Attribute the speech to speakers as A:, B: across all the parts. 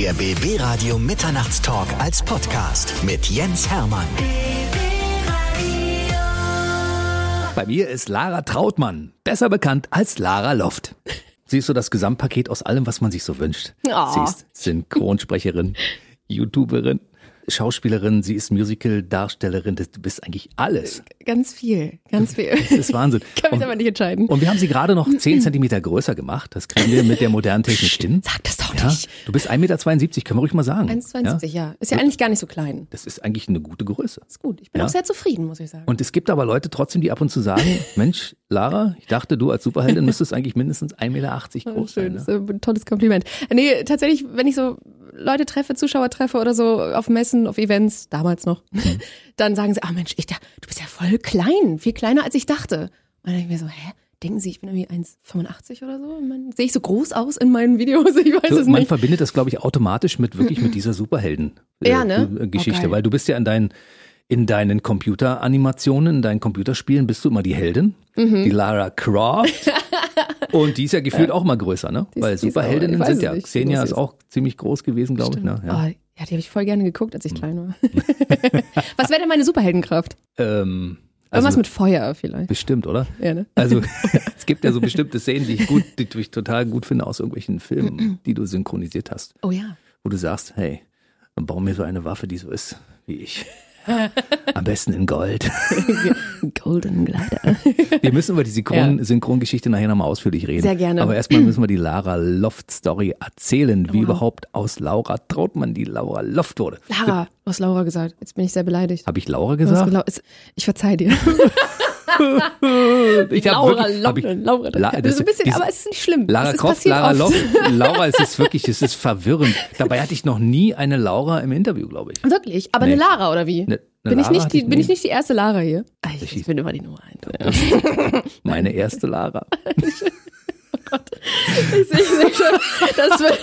A: Der BB Radio Mitternachtstalk als Podcast mit Jens Hermann.
B: Bei mir ist Lara Trautmann, besser bekannt als Lara Loft. Sie ist so das Gesamtpaket aus allem, was man sich so wünscht.
C: Oh.
B: Sie ist Synchronsprecherin, YouTuberin, Schauspielerin, sie ist Musical-Darstellerin. Du bist eigentlich alles.
C: Ganz viel, ganz viel.
B: Das ist Wahnsinn.
C: Kann mich
B: Und-
C: aber nicht entscheiden.
B: Und wir haben sie gerade noch 10 Zentimeter größer gemacht. Das kriegen wir mit der modernen Technik hin.
C: Sag das doch
B: Ja,
C: nicht.
B: du bist 1,72 Meter, können wir ruhig mal sagen.
C: 1,72, ja. Ist ja eigentlich gar nicht so klein.
B: Das ist eigentlich eine gute Größe.
C: Ist gut. Ich bin
B: Ja.
C: auch sehr zufrieden, muss ich sagen.
B: Und es gibt aber Leute trotzdem, die ab und zu sagen, Mensch, Lara, ich dachte, du als Superheldin müsstest eigentlich mindestens 1,80 Meter groß sein.
C: Schön,
B: Ne?
C: das ist ein tolles Kompliment. Nee, tatsächlich, wenn ich so Leute treffe, Zuschauer treffe oder so auf Messen, auf Events, damals noch,
B: Mhm.
C: dann sagen sie, ah Mensch, ich, da- du bist ja voll klein, viel kleiner als ich dachte. Und dann denke ich mir so, hä? Denken Sie, ich bin irgendwie 1,85 oder so? Sehe ich so groß aus in meinen Videos? Ich weiß
B: So,
C: es
B: man
C: nicht.
B: verbindet das, glaube ich, automatisch mit wirklich mit dieser Superhelden äh,
C: Ja, ne?
B: äh, Geschichte,
C: Oh,
B: weil du bist ja in deinen in deinen Computeranimationen, in deinen Computerspielen bist du immer die Heldin,
C: Mhm.
B: die Lara Croft. Und die ist ja gefühlt auch mal größer, ne? Weil Superheldinnen sind ja.
C: nicht,
B: Xenia ist auch ziemlich groß gewesen, glaube ich. Ne? Ja.
C: Ah, ja, die habe ich voll gerne geguckt, als ich klein war. Was wäre denn meine Superheldenkraft?
B: Ähm,
C: Irgendwas
B: also,
C: mit Feuer vielleicht.
B: bestimmt, oder?
C: Ja, ne?
B: Also es gibt ja so bestimmte Szenen, die ich gut, die ich total gut finde aus irgendwelchen Filmen, die du synchronisiert hast,
C: Oh ja.
B: wo du sagst, hey, dann bau mir so eine Waffe, die so ist wie ich. Am besten in Gold.
C: Golden Glider.
B: Wir müssen über die Synchron Synchrongeschichte nachher nochmal ausführlich reden.
C: Sehr gerne.
B: Aber erstmal müssen wir die Lara Loft Story erzählen, wie
C: Wow.
B: überhaupt aus Laura Trautmann die Laura Loft wurde.
C: Lara, hast Laura gesagt. Jetzt bin ich sehr beleidigt.
B: Habe ich Laura gesagt?
C: Ich verzeih dir.
B: Ich
C: Laura
B: wirklich- hab ich-
C: Laura.
B: La-
C: das
B: das-
C: ist ein bisschen,
B: diese-
C: aber es ist nicht schlimm.
B: Lara Croft, Lara
C: oft.
B: Loft. Laura, es ist wirklich, es ist verwirrend. Dabei hatte ich noch nie eine Laura im Interview, glaube ich.
C: Wirklich? Aber
B: Nee.
C: eine Lara oder wie?
B: Ne-
C: bin, ich nicht die,
B: ich
C: bin ich nicht die erste Lara hier? Ich, ich bin immer die Nummer eins. Ja.
B: Meine erste Lara.
C: Ich sehe seh schon. Das wird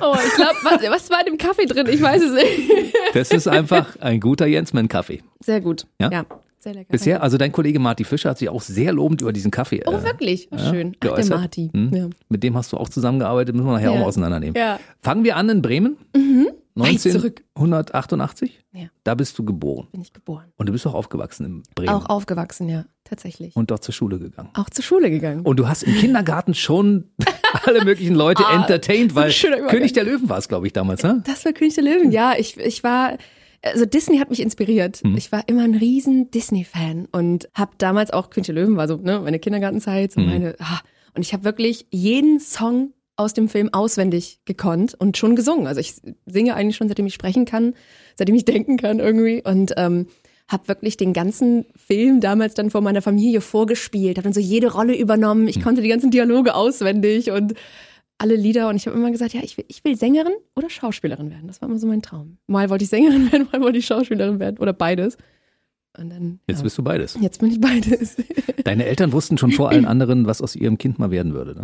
C: oh, ich glaube, was, was war in dem Kaffee drin? Ich weiß es nicht.
B: Das ist einfach ein guter Jensmann-Kaffee.
C: Sehr gut.
B: Ja?
C: Sehr lecker.
B: Bisher, also dein Kollege Marty Fischer hat sich auch sehr lobend über diesen Kaffee
C: Oh,
B: äh,
C: wirklich? Oh, schön. Ach, der. Marty.
B: Hm?
C: Ja.
B: Mit dem hast du auch zusammengearbeitet, müssen wir nachher auch
C: Ja.
B: mal auseinandernehmen.
C: Ja.
B: Fangen wir an in Bremen.
C: Zurück.
B: 1988.
C: Ja.
B: Da bist du geboren.
C: Bin ich geboren.
B: Und du bist auch aufgewachsen in Bremen.
C: Auch aufgewachsen, ja, tatsächlich.
B: Und dort zur Schule gegangen.
C: Auch zur Schule gegangen.
B: Und du hast im Kindergarten schon alle möglichen Leute
C: Ah,
B: entertained, weil. König der Löwen war es, glaube ich, damals, ne?
C: Das war König der Löwen. Ja, ich, ich war, also Disney hat mich inspiriert.
B: Hm.
C: Ich war immer ein riesen Disney-Fan und habe damals auch König Löwen war so, ne, meine Kindergartenzeit, so
B: Hm.
C: meine, ah, und ich habe wirklich jeden Song aus dem Film auswendig gekonnt und schon gesungen. Also ich singe eigentlich schon, seitdem ich sprechen kann, seitdem ich denken kann irgendwie und ähm, habe wirklich den ganzen Film damals dann vor meiner Familie vorgespielt, habe dann so jede Rolle übernommen. Ich konnte die ganzen Dialoge auswendig und alle Lieder und ich habe immer gesagt, ja, ich will, ich will Sängerin oder Schauspielerin werden. Das war immer so mein Traum. Mal wollte ich Sängerin werden, mal wollte ich Schauspielerin werden oder beides. Und dann
B: Jetzt
C: ja,
B: bist du beides.
C: jetzt bin ich beides.
B: Deine Eltern wussten schon vor allen anderen, was aus ihrem Kind mal werden würde, ne?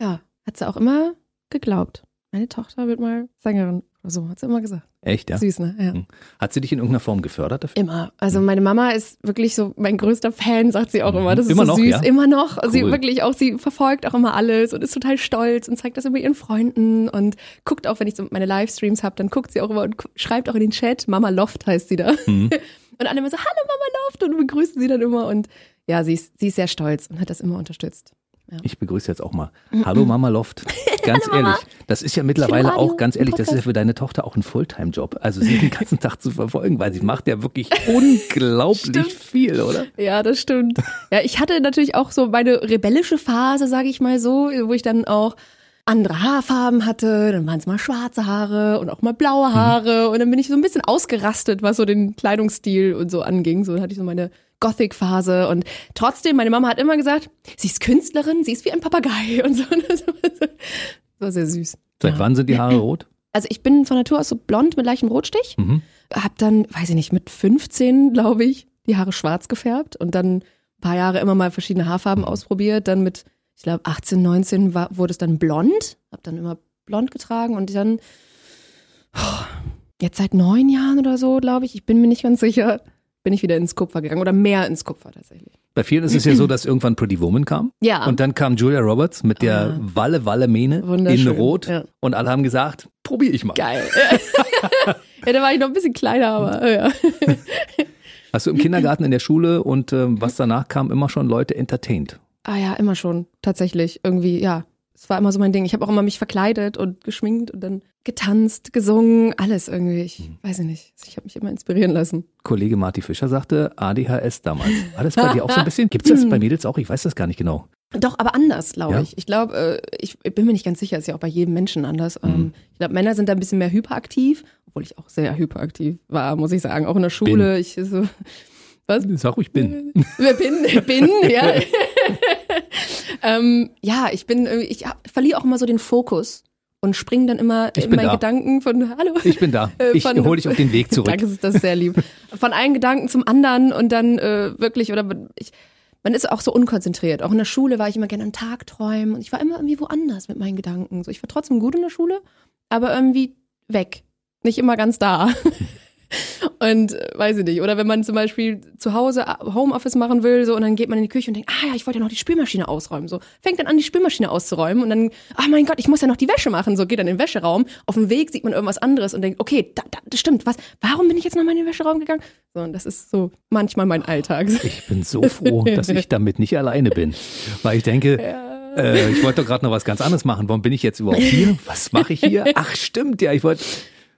C: ja, hat sie auch immer geglaubt. Meine Tochter wird mal Sängerin so, hat sie immer gesagt.
B: Echt, ja?
C: Süß, ne? Ja.
B: Hm. Hat sie dich in irgendeiner Form gefördert dafür?
C: Immer. Also meine Mama ist wirklich so mein größter Fan, sagt sie auch immer. Das ist
B: Immer
C: so
B: noch,
C: süß.
B: ja?
C: Immer noch. Sie
B: Cool.
C: wirklich auch, sie verfolgt auch immer alles und ist total stolz und zeigt das immer ihren Freunden und guckt auch, wenn ich so meine Livestreams habe, dann guckt sie auch immer und schreibt auch in den Chat, Mama Loft heißt sie da.
B: Mhm.
C: Und alle immer so, hallo Mama Loft und begrüßen sie dann immer und ja, sie ist, sie ist sehr stolz und hat das immer unterstützt.
B: Ich begrüße jetzt auch mal. Hallo Mama Loft. Ganz
C: Hallo, Mama.
B: ehrlich, das ist ja mittlerweile
C: Radio,
B: auch, ganz ehrlich, das ist ja für deine Tochter auch ein Fulltime-Job. Also sie den ganzen Tag zu verfolgen, weil sie macht ja wirklich unglaublich viel, oder?
C: Ja, das stimmt. Ja, ich hatte natürlich auch so meine rebellische Phase, sage ich mal so, wo ich dann auch andere Haarfarben hatte, dann waren es mal schwarze Haare und auch mal blaue Haare und dann bin ich so ein bisschen ausgerastet, was so den Kleidungsstil und so anging. So dann hatte ich so meine Gothic-Phase und trotzdem, meine Mama hat immer gesagt, sie ist Künstlerin, sie ist wie ein Papagei und so. Das war, sehr süß.
B: Seit
C: Ja.
B: wann sind die Haare rot?
C: Also ich bin von Natur aus so blond mit leichtem Rotstich
B: Mhm.
C: hab dann, weiß ich nicht, mit 15, glaube ich, die Haare schwarz gefärbt und dann ein paar Jahre immer mal verschiedene Haarfarben ausprobiert. Dann mit, ich glaube, 18, 19 war, wurde es dann blond. Hab dann immer blond getragen und dann oh, jetzt seit neun Jahren oder so, glaube ich, ich bin mir nicht ganz sicher, bin ich wieder ins Kupfer gegangen oder mehr ins Kupfer tatsächlich.
B: Bei vielen ist es ja so, dass irgendwann Pretty Woman kam.
C: Ja.
B: Und dann kam Julia Roberts mit der Walle Walle Mähne in Rot.
C: ja.
B: Und alle haben gesagt, probier ich mal.
C: Geil. ja, da war ich noch ein bisschen kleiner, aber äh, ja.
B: Hast du im Kindergarten, in der Schule und ähm, was danach kam, immer schon Leute entertained?
C: Ah ja, immer schon, tatsächlich. Irgendwie, ja. Es war immer so mein Ding. Ich habe auch immer mich verkleidet und geschminkt und dann getanzt, gesungen, alles irgendwie. Ich
B: Mhm.
C: weiß ich nicht. Ich habe mich immer inspirieren lassen.
B: Kollege Marty Fischer sagte ADHS damals. War das bei dir auch so ein bisschen? Gibt es das bei Mädels auch? Ich weiß das gar nicht genau.
C: Doch, aber anders, glaube
B: Ja?
C: ich. Ich glaube, äh, ich bin mir nicht ganz sicher, ist ja auch bei jedem Menschen anders.
B: Mhm.
C: Ähm, Ich glaube, Männer sind da ein bisschen mehr hyperaktiv, obwohl ich auch sehr hyperaktiv war, muss ich sagen. Auch in der Schule. Ich so, was?
B: Sag ruhig bin.
C: Wer bin, bin, ja. ähm, ja, ich bin, irgendwie- ich verliere auch immer so den Fokus und springe dann immer
B: Ich
C: in meinen
B: da.
C: Gedanken von, hallo.
B: Ich bin da.
C: Äh,
B: Ich hole dich auf den Weg zurück.
C: Danke, das ist sehr lieb. Von einem Gedanken zum anderen und dann äh, wirklich, oder ich, man ist auch so unkonzentriert. Auch in der Schule war ich immer gerne am Tag träumen und ich war immer irgendwie woanders mit meinen Gedanken. So, ich war trotzdem gut in der Schule, aber irgendwie weg. Nicht immer ganz da. Und äh, weiß ich nicht. Oder wenn man zum Beispiel zu Hause äh, Homeoffice machen will, so und dann geht man in die Küche und denkt, ah ja, ich wollte ja noch die Spülmaschine ausräumen. So fängt dann an, die Spülmaschine auszuräumen und dann, ach mein Gott, ich muss ja noch die Wäsche machen. So geht dann in den Wäscheraum. Auf dem Weg sieht man irgendwas anderes und denkt, okay, da, da, das stimmt. Was? Warum bin ich jetzt nochmal in den Wäscheraum gegangen? So, und das ist so manchmal mein Alltag.
B: Ich bin so froh, dass ich damit nicht alleine bin. Weil ich denke, äh, ich wollte doch gerade noch was ganz anderes machen. Warum bin ich jetzt überhaupt hier? Was mache ich hier? Ach, stimmt, ja, ich wollte.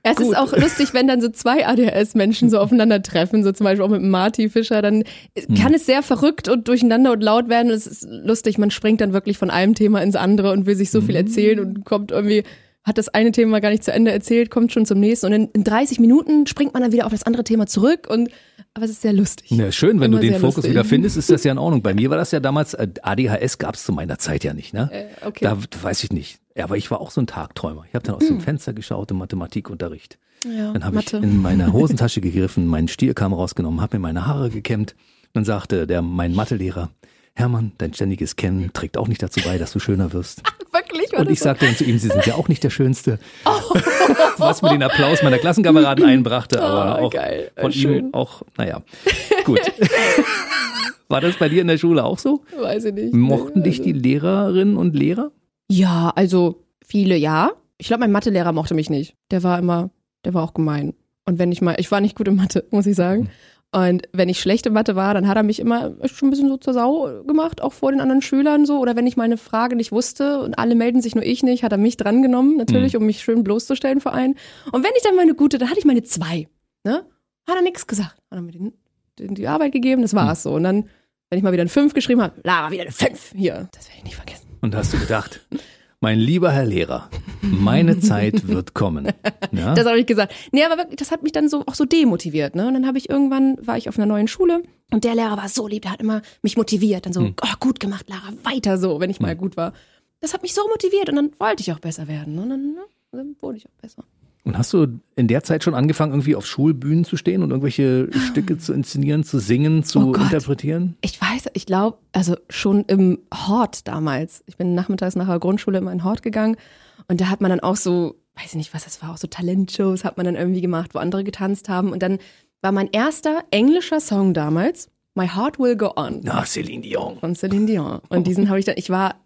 C: Es
B: Gut.
C: ist auch lustig, wenn dann so zwei ADHS-Menschen so aufeinandertreffen, so zum Beispiel auch mit Marty Fischer, dann
B: Hm.
C: kann es sehr verrückt und durcheinander und laut werden. Es ist lustig, man springt dann wirklich von einem Thema ins andere und will sich so
B: Hm.
C: viel erzählen und kommt irgendwie, hat das eine Thema gar nicht zu Ende erzählt, kommt schon zum nächsten und in, in 30 Minuten springt man dann wieder auf das andere Thema zurück und aber es ist sehr lustig.
B: Ja, schön, wenn
C: Immer
B: du den Fokus
C: lustig.
B: wieder findest, ist das ja in Ordnung. Bei mir war das ja damals, äh, ADHS gab es zu meiner Zeit ja nicht, ne?
C: Äh, okay.
B: Da weiß ich nicht. Ja, aber ich war auch so ein Tagträumer. Ich habe dann aus dem Fenster geschaut im Mathematikunterricht.
C: ja,
B: Dann habe ich in meine Hosentasche gegriffen, meinen Stierkamm rausgenommen, habe mir meine Haare gekämmt. Dann sagte der mein Mathelehrer, Hermann, dein ständiges Kämmen trägt auch nicht dazu bei, dass du schöner wirst.
C: Wirklich? War
B: Und ich
C: so?
B: sagte dann zu ihm, Sie sind ja auch nicht der Schönste. Was mir den Applaus meiner Klassenkameraden einbrachte, aber
C: Oh,
B: auch
C: geil.
B: von
C: Schön.
B: ihm auch, naja, gut. War das bei dir in der Schule auch so?
C: Weiß ich nicht.
B: Mochten dich die Lehrerinnen und Lehrer?
C: Ja, also viele ja. Ich glaube, mein Mathelehrer mochte mich nicht. Der war immer, der war auch gemein. Und wenn ich mal, ich war nicht gut in Mathe, muss ich sagen. Und wenn ich schlechte Mathe war, dann hat er mich immer schon ein bisschen so zur Sau gemacht, auch vor den anderen Schülern so. Oder wenn ich meine Frage nicht wusste und alle melden sich, nur ich nicht, hat er mich drangenommen, natürlich, um mich schön bloßzustellen vor allen. Und wenn ich dann meine gute, dann hatte ich meine zwei. Ne? Hat er nichts gesagt. Hat er mir den, den, die Arbeit gegeben, das war's so. Und dann, wenn ich mal wieder eine Fünf geschrieben habe, Lara, wieder eine Fünf. Hier, das werde ich nicht vergessen.
B: Und hast du gedacht, mein lieber Herr Lehrer, meine Zeit wird kommen. Ja?
C: Das habe ich gesagt. Nee, aber wirklich, das hat mich dann so auch so demotiviert, ne? Und dann habe ich irgendwann war ich auf einer neuen Schule und der Lehrer war so lieb, der hat immer mich motiviert, dann so,
B: Hm.
C: oh, gut gemacht, Lara, weiter so, wenn ich mal gut war. Das hat mich so motiviert und dann wollte ich auch besser werden. ne? Und dann, ne, dann wurde ich auch besser.
B: Und hast du in der Zeit schon angefangen, irgendwie auf Schulbühnen zu stehen und irgendwelche Stücke zu inszenieren, zu singen, zu
C: Oh
B: interpretieren?
C: Ich weiß, ich glaube, also schon im Hort damals. Ich bin nachmittags nach der Grundschule in den Hort gegangen und da hat man dann auch so, weiß ich nicht, was das war, auch so Talentshows hat man dann irgendwie gemacht, wo andere getanzt haben und dann war mein erster englischer Song damals My Heart Will Go On
B: Na, Celine Dion.
C: von Celine Dion. Und diesen habe ich dann, ich war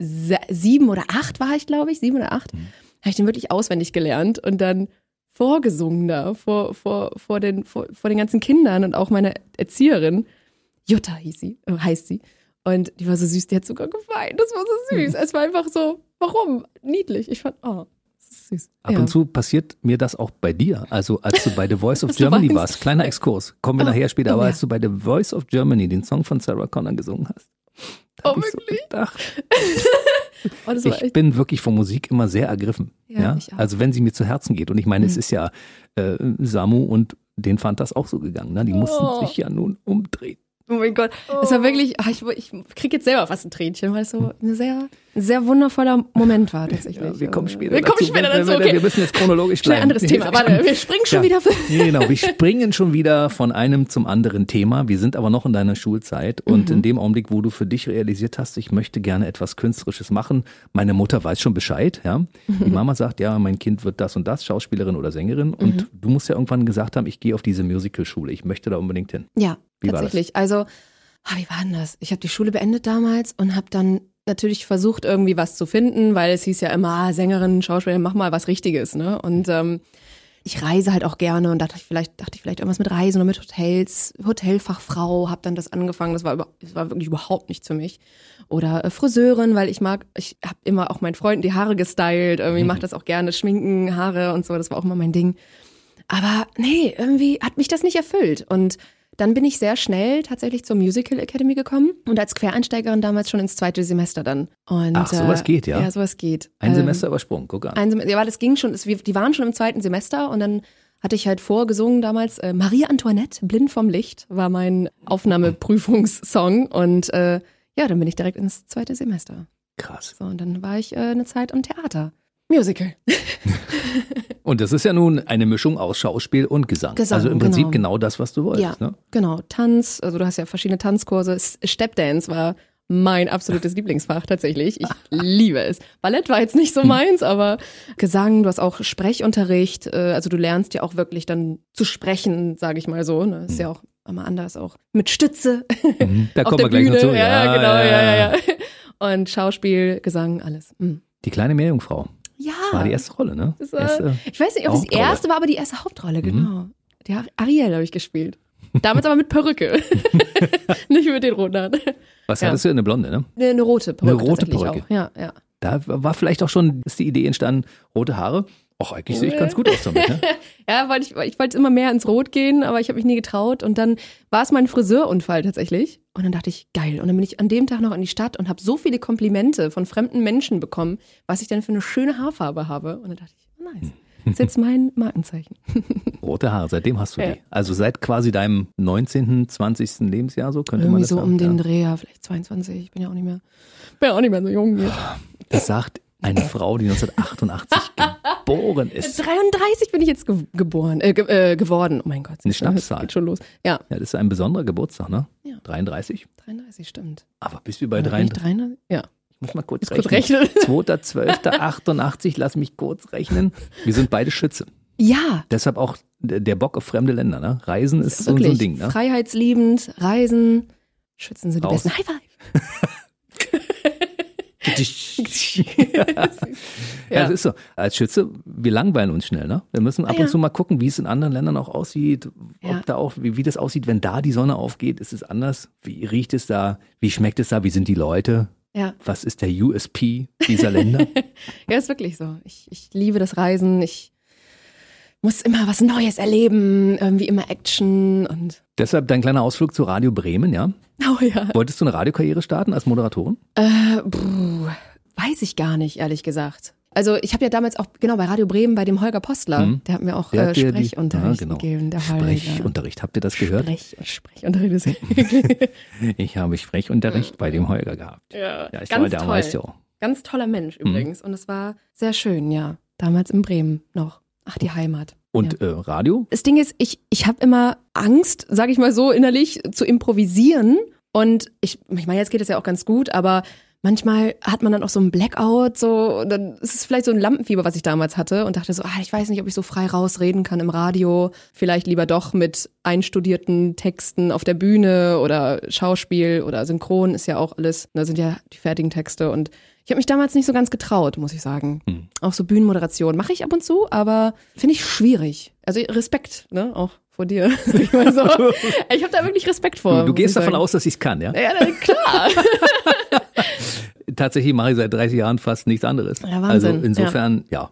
C: sieben oder acht war ich, glaube ich, sieben oder acht, habe ich den wirklich auswendig gelernt und dann vorgesungen da vor, vor, vor, den, vor, vor den ganzen Kindern und auch meine Erzieherin, Jutta hieß sie, äh, heißt sie. Und die war so süß, die hat sogar geweint. Das war so süß. Es war einfach so, warum? Niedlich. Ich fand, oh, das ist süß.
B: Ab
C: ja.
B: und zu passiert mir das auch bei dir. Also als du bei The Voice of Germany warst, kleiner Exkurs, kommen wir
C: Oh,
B: nachher später,
C: oh
B: aber
C: ja.
B: als du bei The Voice of Germany den Song von Sarah Connor gesungen hast,
C: Oh,
B: so
C: wirklich?
B: gedacht,
C: Oh,
B: ich
C: echt,
B: bin wirklich von Musik immer sehr ergriffen.
C: Ja,
B: Ja. Also wenn sie mir zu Herzen geht. Und ich meine, es
C: Mhm.
B: ist ja äh, Samu und den fand das auch so gegangen. Ne? Die mussten
C: Oh.
B: sich ja nun umdrehen.
C: Oh mein Gott, es war wirklich, ach, ich, ich krieg jetzt selber fast ein Tränchen, weil es so ein sehr, sehr wundervoller Moment war tatsächlich.
B: Ja, wir kommen später
C: wir
B: dazu.
C: Kommen später
B: wir,
C: dazu okay.
B: wir müssen jetzt chronologisch
C: Schnell
B: bleiben.
C: anderes Thema. Warte, wir springen schon
B: Ja.
C: wieder.
B: Genau, wir springen schon wieder von einem zum anderen Thema. Wir sind aber noch in deiner Schulzeit und
C: Mhm.
B: in dem Augenblick, wo du für dich realisiert hast, ich möchte gerne etwas Künstlerisches machen. Meine Mutter weiß schon Bescheid, ja. Die. Mama sagt, ja, mein Kind wird das und das, Schauspielerin oder Sängerin. Und
C: Mhm.
B: du musst ja irgendwann gesagt haben, ich gehe auf diese Musicalschule. Ich möchte da unbedingt hin.
C: Ja,
B: Wie
C: tatsächlich. Also, ah, wie war denn das? Ich habe die Schule beendet damals und habe dann natürlich versucht, irgendwie was zu finden, weil es hieß ja immer, ah, Sängerin, Schauspielerin, mach mal was Richtiges, ne? Und ähm, ich reise halt auch gerne und dachte ich vielleicht, dachte ich vielleicht irgendwas mit Reisen oder mit Hotels, Hotelfachfrau, habe dann das angefangen. Das war, über, das war wirklich überhaupt nichts für mich. Oder äh, Friseurin, weil ich mag, ich habe immer auch meinen Freunden die Haare gestylt, irgendwie
B: Mhm.
C: mache das auch gerne, Schminken, Haare und so, das war auch immer mein Ding. Aber nee, irgendwie hat mich das nicht erfüllt. Und dann bin ich sehr schnell tatsächlich zur Musical Academy gekommen und als Quereinsteigerin damals schon ins zweite Semester dann. Und,
B: Ach, sowas geht, ja?
C: Ja, sowas geht.
B: Ein
C: Ähm,
B: Semester übersprungen, guck an.
C: Ein Semester, ja, das ging schon, es, wir- die waren schon im zweiten Semester und dann hatte ich halt vorgesungen damals, äh, Marie Antoinette, Blind vom Licht, war mein Aufnahmeprüfungssong und äh, ja, dann bin ich direkt ins zweite Semester.
B: Krass.
C: So, und dann war ich äh, eine Zeit am Theater. Musical.
B: Und das ist ja nun eine Mischung aus Schauspiel und Gesang.
C: Gesang,
B: also im Prinzip
C: genau.
B: genau, das, was du wolltest.
C: Ja,
B: Ne?
C: genau. Tanz, also du hast ja verschiedene Tanzkurse. Stepdance war mein absolutes Lieblingsfach tatsächlich. Ich liebe es. Ballett war jetzt nicht so meins, aber Gesang, du hast auch Sprechunterricht. äh, Also du lernst ja auch wirklich dann zu sprechen, sage ich mal so. Ne? Ist ja auch immer anders, auch mit Stütze
B: Mhm. Da
C: auf
B: kommen
C: der
B: wir gleich noch zu.
C: Ja, ja, genau, ja, ja, ja. Und Schauspiel, Gesang, alles. Mhm.
B: Die kleine Meerjungfrau
C: Ja.
B: war die erste Rolle, ne?
C: Das war-
B: erste.
C: Ich weiß nicht, ob es die.
B: Mhm.
C: erste war, aber die erste Hauptrolle, genau. Die Ar- Ariel habe ich gespielt. Damals aber mit Perücke. nicht mit den roten Haaren.
B: Was
C: Ja.
B: hattest du? Eine Blonde, ne?
C: Eine, eine rote Perücke.
B: Eine rote Perücke.
C: Auch. Ja, ja.
B: Da war vielleicht auch schon ist die Idee entstanden, rote Haare. Ach, eigentlich sehe ich ganz gut aus damit, ne?
C: Ja, weil ich, ich wollte immer mehr ins Rot gehen, aber ich habe mich nie getraut. Und dann war es mein Friseurunfall tatsächlich. Und dann dachte ich, geil. Und dann bin ich an dem Tag noch in die Stadt und habe so viele Komplimente von fremden Menschen bekommen, was ich denn für eine schöne Haarfarbe habe. Und dann dachte ich, oh, nice. Das ist jetzt mein Markenzeichen.
B: Rote Haare, seitdem hast du
C: Ja.
B: die. Also seit quasi deinem 19., 20. Lebensjahr, so könnte man
C: Irgendwie
B: das
C: so
B: sagen.
C: um den
B: ja.
C: Dreh, ja, vielleicht 22. Ich bin ja auch nicht mehr, bin ja auch nicht mehr so jung. Jetzt.
B: Das sagt eine Frau, die 1988 geboren ist.
C: 33 bin ich jetzt ge geboren, äh, ge äh, geworden. Oh mein Gott.
B: Eine
C: das
B: Schnapszahl.
C: Geht schon los. Ja,
B: Ja, das ist ein besonderer Geburtstag, ne?
C: Ja.
B: 33.
C: 33 stimmt.
B: Aber bist du bei
C: Oder bin ich
B: 33?
C: 33? Ja.
B: Ich muss mal kurz
C: Muss kurz
B: rechnen.
C: rechnen.
B: 2.12.88, lass mich kurz rechnen. Wir sind beide Schütze.
C: Ja,
B: Deshalb auch der Bock auf fremde Länder, ne? Reisen ist so, so
C: wirklich.
B: ein Ding, ne?
C: Freiheitsliebend, Reisen, Schützen sind die
B: Raus.
C: besten. High five.
B: ja, das ist so. Als Schütze, wir langweilen uns schnell, ne? Wir müssen ab
C: Ah, ja.
B: und zu mal gucken, wie es in anderen Ländern auch aussieht,
C: Ja.
B: ob da auch, wie, wie das aussieht, wenn da die Sonne aufgeht, ist es anders? Wie riecht es da? Wie schmeckt es da? Wie sind die Leute?
C: Ja.
B: Was ist der USP dieser Länder?
C: ja, ist wirklich so. Ich, ich liebe das Reisen. Ich muss immer was Neues erleben, irgendwie immer Action und
B: Deshalb dein kleiner Ausflug zu Radio Bremen, ja?
C: oh ja.
B: Wolltest du eine Radiokarriere starten als Moderatorin?
C: Äh, puh, weiß ich gar nicht, ehrlich gesagt. Also ich habe ja damals auch, genau, bei Radio Bremen bei dem Holger Postler,
B: Mhm.
C: der hat mir auch äh,
B: dir die-
C: Sprechunterricht
B: Ah, genau.
C: gegeben. Der.
B: Sprechunterricht, habt ihr das gehört?
C: Sprech, Sprechunterricht
B: Ich habe Sprechunterricht bei dem Holger gehabt.
C: ja,
B: Ja, ich
C: ganz
B: war der
C: toll.
B: weiß ja auch.
C: Ganz toller Mensch
B: Mhm.
C: übrigens. Und es war sehr schön, ja. Damals in Bremen noch. Ach, die Heimat.
B: Und äh, Radio?
C: Das Ding ist, ich, ich habe immer Angst, sage ich mal so innerlich, zu improvisieren. Und ich, ich meine, jetzt geht es ja auch ganz gut, aber manchmal hat man dann auch so einen Blackout, so, dann ist es vielleicht so ein Lampenfieber, was ich damals hatte und dachte so, ah, ich weiß nicht, ob ich so frei rausreden kann im Radio. Vielleicht lieber doch mit einstudierten Texten auf der Bühne oder Schauspiel oder Synchron ist ja auch alles, da sind ja die fertigen Texte und ich habe mich damals nicht so ganz getraut, muss ich sagen.
B: Hm.
C: Auch so Bühnenmoderation mache ich ab und zu, aber finde ich schwierig. Also Respekt, ne, auch vor dir. ich mal so. Ich habe da wirklich Respekt vor.
B: Du, du gehst davon
C: sagen.
B: aus, dass ich es kann, ja?
C: Ja, na, klar.
B: Tatsächlich mache ich seit 30 Jahren fast nichts anderes.
C: Ja, Wahnsinn,
B: Also insofern, ja.
C: Ja.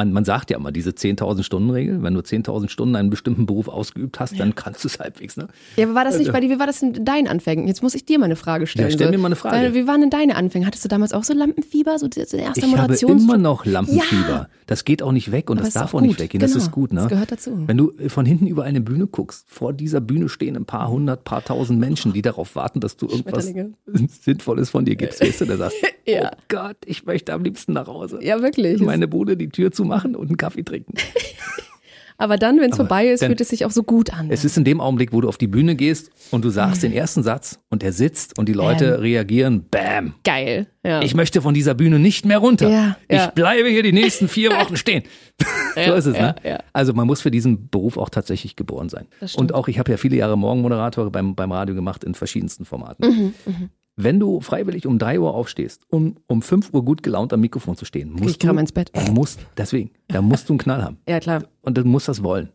B: Man, man sagt ja immer diese 10.000 Stunden Regel. Wenn du 10.000 Stunden einen bestimmten Beruf ausgeübt hast, dann kannst du es halbwegs. Ne?
C: Ja, aber war das nicht bei dir, wie war das in deinen Anfängen? Jetzt muss ich dir mal eine Frage stellen.
B: Ja, stell
C: So,
B: mir mal eine Frage.
C: Deine, wie waren denn deine Anfänge? Hattest du damals auch so Lampenfieber, so die, die erste
B: Ich habe immer noch Lampenfieber.
C: Ja.
B: Das geht auch nicht weg und
C: Aber
B: das darf
C: auch
B: auch nicht
C: gut.
B: weggehen. Das
C: Genau.
B: ist gut, ne?
C: Das gehört dazu.
B: Wenn du von hinten über eine Bühne guckst, vor dieser Bühne stehen ein paar hundert, paar tausend Menschen, die darauf warten, dass du irgendwas. Sinnvolles von dir gibst, weißt du, da sagst
C: Ja.
B: oh Gott, ich möchte am liebsten nach Hause.
C: Ja, wirklich.
B: In meine Bude die Tür zumachen und einen Kaffee trinken.
C: aber dann, wenn es vorbei ist, fühlt es sich auch so gut an.
B: Es ist in dem Augenblick, wo du auf die Bühne gehst und du sagst den ersten Satz und er sitzt und die Leute
C: Bam.
B: reagieren, bam.
C: geil. Ja.
B: Ich möchte von dieser Bühne nicht mehr runter.
C: Ja, ja.
B: Ich bleibe hier die nächsten vier Wochen stehen. so ist es, ne? Also man muss für diesen Beruf auch tatsächlich geboren sein. Und auch, ich habe ja viele Jahre Morgenmoderator beim, beim Radio gemacht in verschiedensten Formaten.
C: Mhm,
B: Wenn du freiwillig um drei Uhr aufstehst, um um fünf Uhr gut gelaunt am Mikrofon zu stehen,
C: ich
B: musst
C: Kram
B: du,
C: ins Bett.
B: musst, deswegen, da musst du einen Knall haben.
C: Ja, klar.
B: Und du musst das wollen.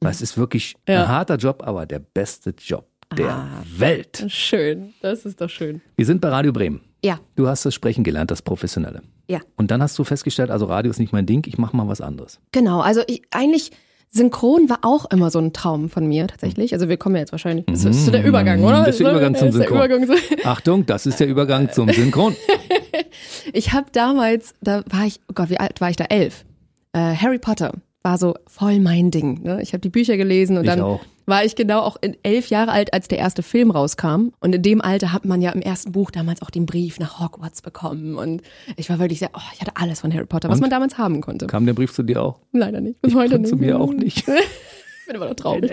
B: Weil es ist wirklich
C: Mhm, Ja.
B: ein harter Job, aber der beste Job der
C: Ah.
B: Welt.
C: Schön. Das ist doch schön.
B: Wir sind bei Radio Bremen.
C: Ja,
B: Du hast das Sprechen gelernt, das Professionelle.
C: ja.
B: Und dann hast du festgestellt, also Radio ist nicht mein Ding, ich mache mal was anderes.
C: Genau, also ich, eigentlich synchron war auch immer so ein Traum von mir tatsächlich. Also wir kommen ja jetzt wahrscheinlich, das ist so der Übergang, oder?
B: Das ist der Übergang zum Synchron.
C: Übergang so.
B: Achtung, das ist der Übergang zum Synchron.
C: Ich habe damals, da war ich, oh Gott, wie alt war ich da? Elf. Äh, Harry Potter war so voll mein Ding. Ne? Ich habe die Bücher gelesen und
B: Ich
C: dann
B: auch.
C: War ich genau auch in elf Jahre alt, als der erste Film rauskam. Und in dem Alter hat man ja im ersten Buch damals auch den Brief nach Hogwarts bekommen. Und ich war wirklich sehr, oh, ich hatte alles von Harry Potter, was
B: Und?
C: man damals haben konnte.
B: Kam der Brief zu dir auch?
C: Leider nicht. Bis
B: Ich
C: heute nicht.
B: zu mir auch nicht.
C: Ich bin immer noch traurig.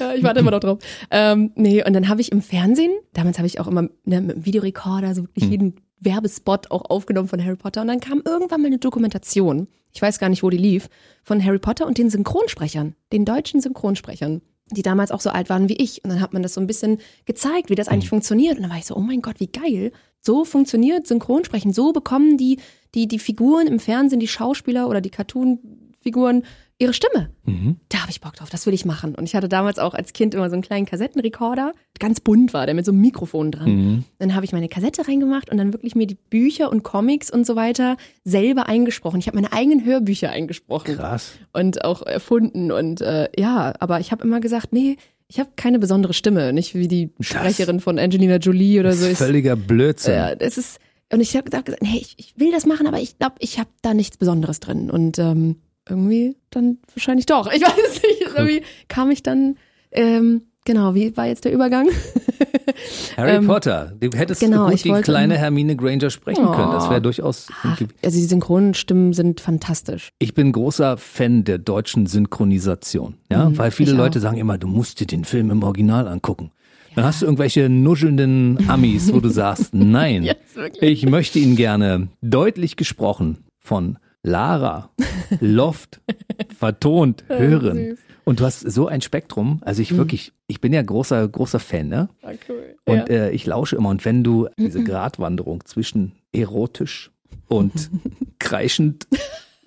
C: Ja, ich warte immer noch drauf. Ähm, nee, und dann habe ich im Fernsehen, damals habe ich auch immer ne, mit dem Videorekorder so wirklich jeden Werbespot auch aufgenommen von Harry Potter. Und dann kam irgendwann mal eine Dokumentation, ich weiß gar nicht, wo die lief, von Harry Potter und den Synchronsprechern, den deutschen Synchronsprechern, die damals auch so alt waren wie ich. Und dann hat man das so ein bisschen gezeigt, wie das eigentlich funktioniert. Und dann war ich so, oh mein Gott, wie geil. So funktioniert Synchronsprechen. So bekommen die, die, die Figuren im Fernsehen, die Schauspieler oder die Cartoon-Figuren ihre Stimme
B: Mhm.
C: da habe ich Bock drauf, das will ich machen. Und ich hatte damals auch als Kind immer so einen kleinen Kassettenrekorder, ganz bunt war der mit so einem Mikrofon dran.
B: Mhm.
C: Dann habe ich meine Kassette reingemacht und dann wirklich mir die Bücher und Comics und so weiter selber eingesprochen. Ich habe meine eigenen Hörbücher eingesprochen
B: Krass.
C: und auch erfunden und äh, ja, aber ich habe immer gesagt, nee, ich habe keine besondere Stimme, nicht wie die
B: Das-
C: Sprecherin von Angelina Jolie oder so.
B: ist völliger Blödsinn.
C: ja, das ist und ich habe gesagt, nee, ich, ich will das machen, aber ich glaube, ich habe da nichts Besonderes drin und ähm, irgendwie dann wahrscheinlich doch. Ich weiß nicht, irgendwie kam ich dann ähm, genau, wie war jetzt der Übergang?
B: Harry
C: ähm,
B: Potter. Du hättest
C: genau,
B: gut die kleine Hermine Granger sprechen
C: Oh.
B: können. Das wäre durchaus.
C: Ach, also die Synchronstimmen sind fantastisch.
B: Ich bin großer Fan der deutschen Synchronisation, ja,
C: Mhm,
B: weil viele
C: auch.
B: Leute sagen immer, du musst dir den Film im Original angucken. Dann hast du irgendwelche nuschelnden Amis, wo du sagst, nein,
C: wirklich.
B: ich möchte ihn gerne deutlich gesprochen von Lara, Loft, vertont hören.
C: süß.
B: Und du hast so ein Spektrum, also ich wirklich, ich bin ja großer, großer Fan, ne?
C: Ah, cool.
B: Und
C: ja.
B: äh, ich lausche immer. Und wenn du diese Gratwanderung zwischen erotisch und kreischend,